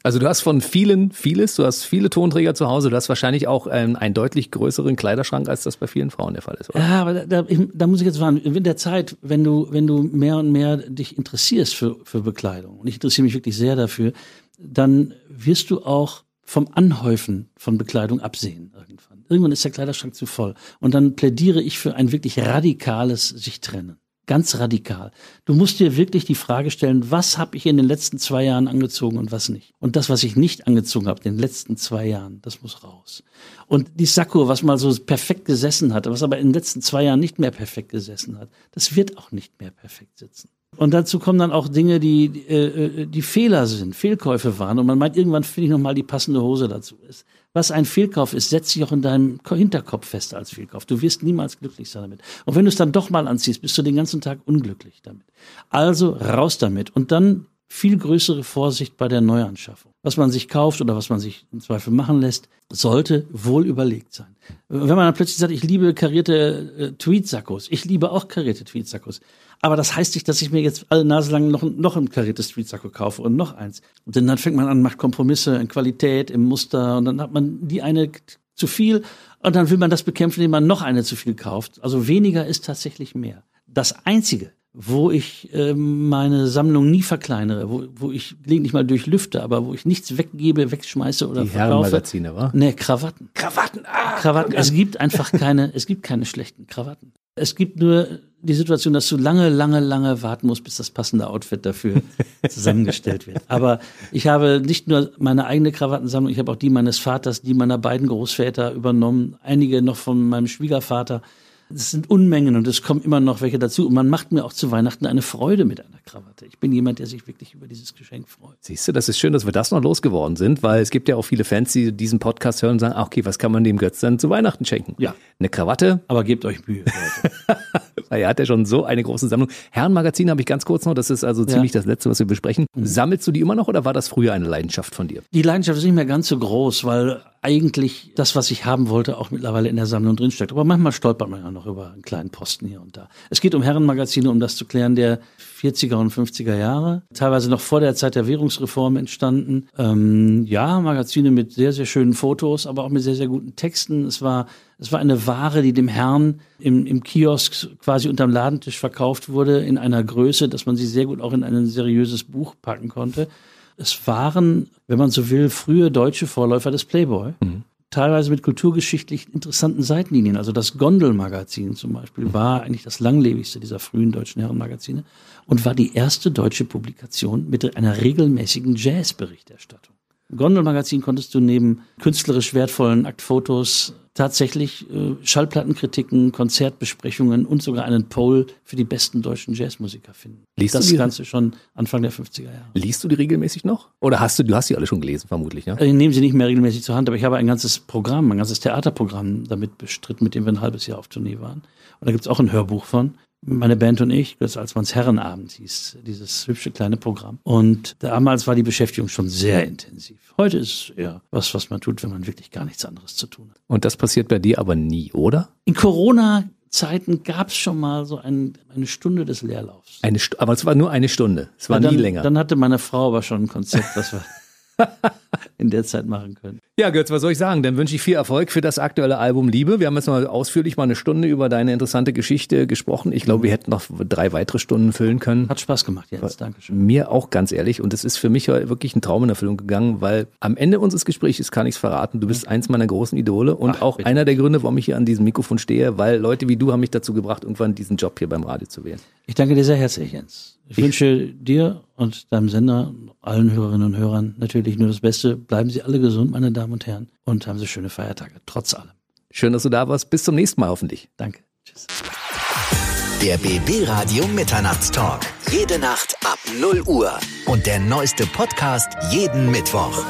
Also du hast von vielen vieles, du hast viele Tonträger zu Hause, du hast wahrscheinlich auch einen, einen deutlich größeren Kleiderschrank, als das bei vielen Frauen der Fall ist, oder? Ja, aber da, da, da muss ich jetzt sagen, in der Zeit, wenn du, wenn du mehr und mehr dich interessierst für, für Bekleidung, und ich interessiere mich wirklich sehr dafür, dann wirst du auch vom Anhäufen von Bekleidung absehen irgendwann. Irgendwann ist der Kleiderschrank zu voll. Und dann plädiere ich für ein wirklich radikales sich trennen. Ganz radikal. Du musst dir wirklich die Frage stellen, was habe ich in den letzten zwei Jahren angezogen und was nicht. Und das, was ich nicht angezogen habe in den letzten zwei Jahren, das muss raus. Und die Sakko, was mal so perfekt gesessen hatte, was aber in den letzten zwei Jahren nicht mehr perfekt gesessen hat, das wird auch nicht mehr perfekt sitzen. Und dazu kommen dann auch Dinge, die, äh, die Fehler sind, Fehlkäufe waren. Und man meint, irgendwann finde ich nochmal die passende Hose dazu. Ist was ein Fehlkauf ist, setzt sich auch in deinem Hinterkopf fest als Fehlkauf. Du wirst niemals glücklich sein damit. Und wenn du es dann doch mal anziehst, bist du den ganzen Tag unglücklich damit. Also raus damit. Und dann viel größere Vorsicht bei der Neuanschaffung. Was man sich kauft oder was man sich im Zweifel machen lässt, sollte wohl überlegt sein. Wenn man dann plötzlich sagt, ich liebe karierte äh, Tweetsackos, ich liebe auch karierte Tweetsackos, aber das heißt nicht, dass ich mir jetzt alle Nase lang noch, noch ein kariertes Tweetsacko kaufe und noch eins. Und dann fängt man an, macht Kompromisse in Qualität, im Muster und dann hat man die eine zu viel und dann will man das bekämpfen, indem man noch eine zu viel kauft. Also weniger ist tatsächlich mehr. Das Einzige, wo ich äh, meine Sammlung nie verkleinere, wo, wo ich gelegentlich mal durchlüfte, aber wo ich nichts weggebe, wegschmeiße oder Die verkaufe. Herrenmagazine, wa? Nee, Krawatten. Krawatten, ah! Krawatten. Es gibt einfach keine, es gibt keine schlechten Krawatten. Es gibt nur die Situation, dass du lange, lange, lange warten musst, bis das passende Outfit dafür zusammengestellt wird. Aber ich habe nicht nur meine eigene Krawattensammlung, ich habe auch die meines Vaters, die meiner beiden Großväter übernommen, einige noch von meinem Schwiegervater. Es sind Unmengen und es kommen immer noch welche dazu. Und man macht mir auch zu Weihnachten eine Freude mit einer Krawatte. Ich bin jemand, der sich wirklich über dieses Geschenk freut. Siehst du, das ist schön, dass wir das noch losgeworden sind, weil es gibt ja auch viele Fans, die diesen Podcast hören und sagen, ah, okay, was kann man dem Götz dann zu Weihnachten schenken? Ja. Eine Krawatte, Aber gebt euch Mühe, er hat ja schon so eine große Sammlung. Herrenmagazin habe ich ganz kurz noch, das ist also ziemlich das Letzte, was wir besprechen. Sammelst du die immer noch oder war das früher eine Leidenschaft von dir? Die Leidenschaft ist nicht mehr ganz so groß, weil eigentlich das, was ich haben wollte, auch mittlerweile in der Sammlung drinsteckt. Aber manchmal stolpert man ja noch über einen kleinen Posten hier und da. Es geht um Herrenmagazine, um das zu klären, der 40er und 50er Jahre, teilweise noch vor der Zeit der Währungsreform entstanden. Ähm, ja, Magazine mit sehr, sehr schönen Fotos, aber auch mit sehr, sehr guten Texten. Es war, es war eine Ware, die dem Herrn im, im Kiosk quasi unterm Ladentisch verkauft wurde, in einer Größe, dass man sie sehr gut auch in ein seriöses Buch packen konnte. Es waren, wenn man so will, frühe deutsche Vorläufer des Playboy. Teilweise mit kulturgeschichtlich interessanten Seitenlinien. Also das Gondel-Magazin zum Beispiel war eigentlich das langlebigste dieser frühen deutschen Herrenmagazine und war die erste deutsche Publikation mit einer regelmäßigen Jazz-Berichterstattung. Im Gondel-Magazin konntest du neben künstlerisch wertvollen Aktfotos tatsächlich äh, Schallplattenkritiken, Konzertbesprechungen und sogar einen Poll für die besten deutschen Jazzmusiker finden. Liest du das die- Ganze schon Anfang der 50er Jahre. Liest du die regelmäßig noch? Oder hast du, du hast die alle schon gelesen, vermutlich, ne? Ich nehme sie nicht mehr regelmäßig zur Hand, aber ich habe ein ganzes Programm, ein ganzes Theaterprogramm damit bestritten, mit dem wir ein halbes Jahr auf Tournee waren. Und da gibt's auch ein Hörbuch von. Meine Band und ich, das als man's Herrenabend hieß, dieses hübsche kleine Programm. Und damals war die Beschäftigung schon sehr intensiv. Heute ist es eher was, was man tut, wenn man wirklich gar nichts anderes zu tun hat. Und das passiert bei dir aber nie, oder? In Corona-Zeiten gab's schon mal so ein, eine Stunde des Leerlaufs. Eine St aber es war nur eine Stunde. Es war dann, nie länger. Dann hatte meine Frau aber schon ein Konzept, was wir in der Zeit machen können. Ja, Götz, was soll ich sagen? Dann wünsche ich viel Erfolg für das aktuelle Album Liebe. Wir haben jetzt mal ausführlich mal eine Stunde über deine interessante Geschichte gesprochen. Ich glaube, wir hätten noch drei weitere Stunden füllen können. Hat Spaß gemacht, Jens. Dankeschön. Mir auch ganz ehrlich. Und es ist für mich wirklich ein Traum in Erfüllung gegangen, weil am Ende unseres Gesprächs kann ich es verraten. Du bist eins meiner großen Idole und Ach, auch bitte. einer der Gründe, warum ich hier an diesem Mikrofon stehe, weil Leute wie du haben mich dazu gebracht, irgendwann diesen Job hier beim Radio zu wählen. Ich danke dir sehr herzlich, Jens. Ich, wünsche dir und deinem Sender, allen Hörerinnen und Hörern natürlich nur das Beste. Bleiben Sie alle gesund, meine Damen und Herren, und haben Sie schöne Feiertage, trotz allem. Schön, dass du da warst. Bis zum nächsten Mal hoffentlich. Danke. Tschüss. Der BB Radio Mitternachtstalk. Jede Nacht ab 0 Uhr. Und der neueste Podcast jeden Mittwoch.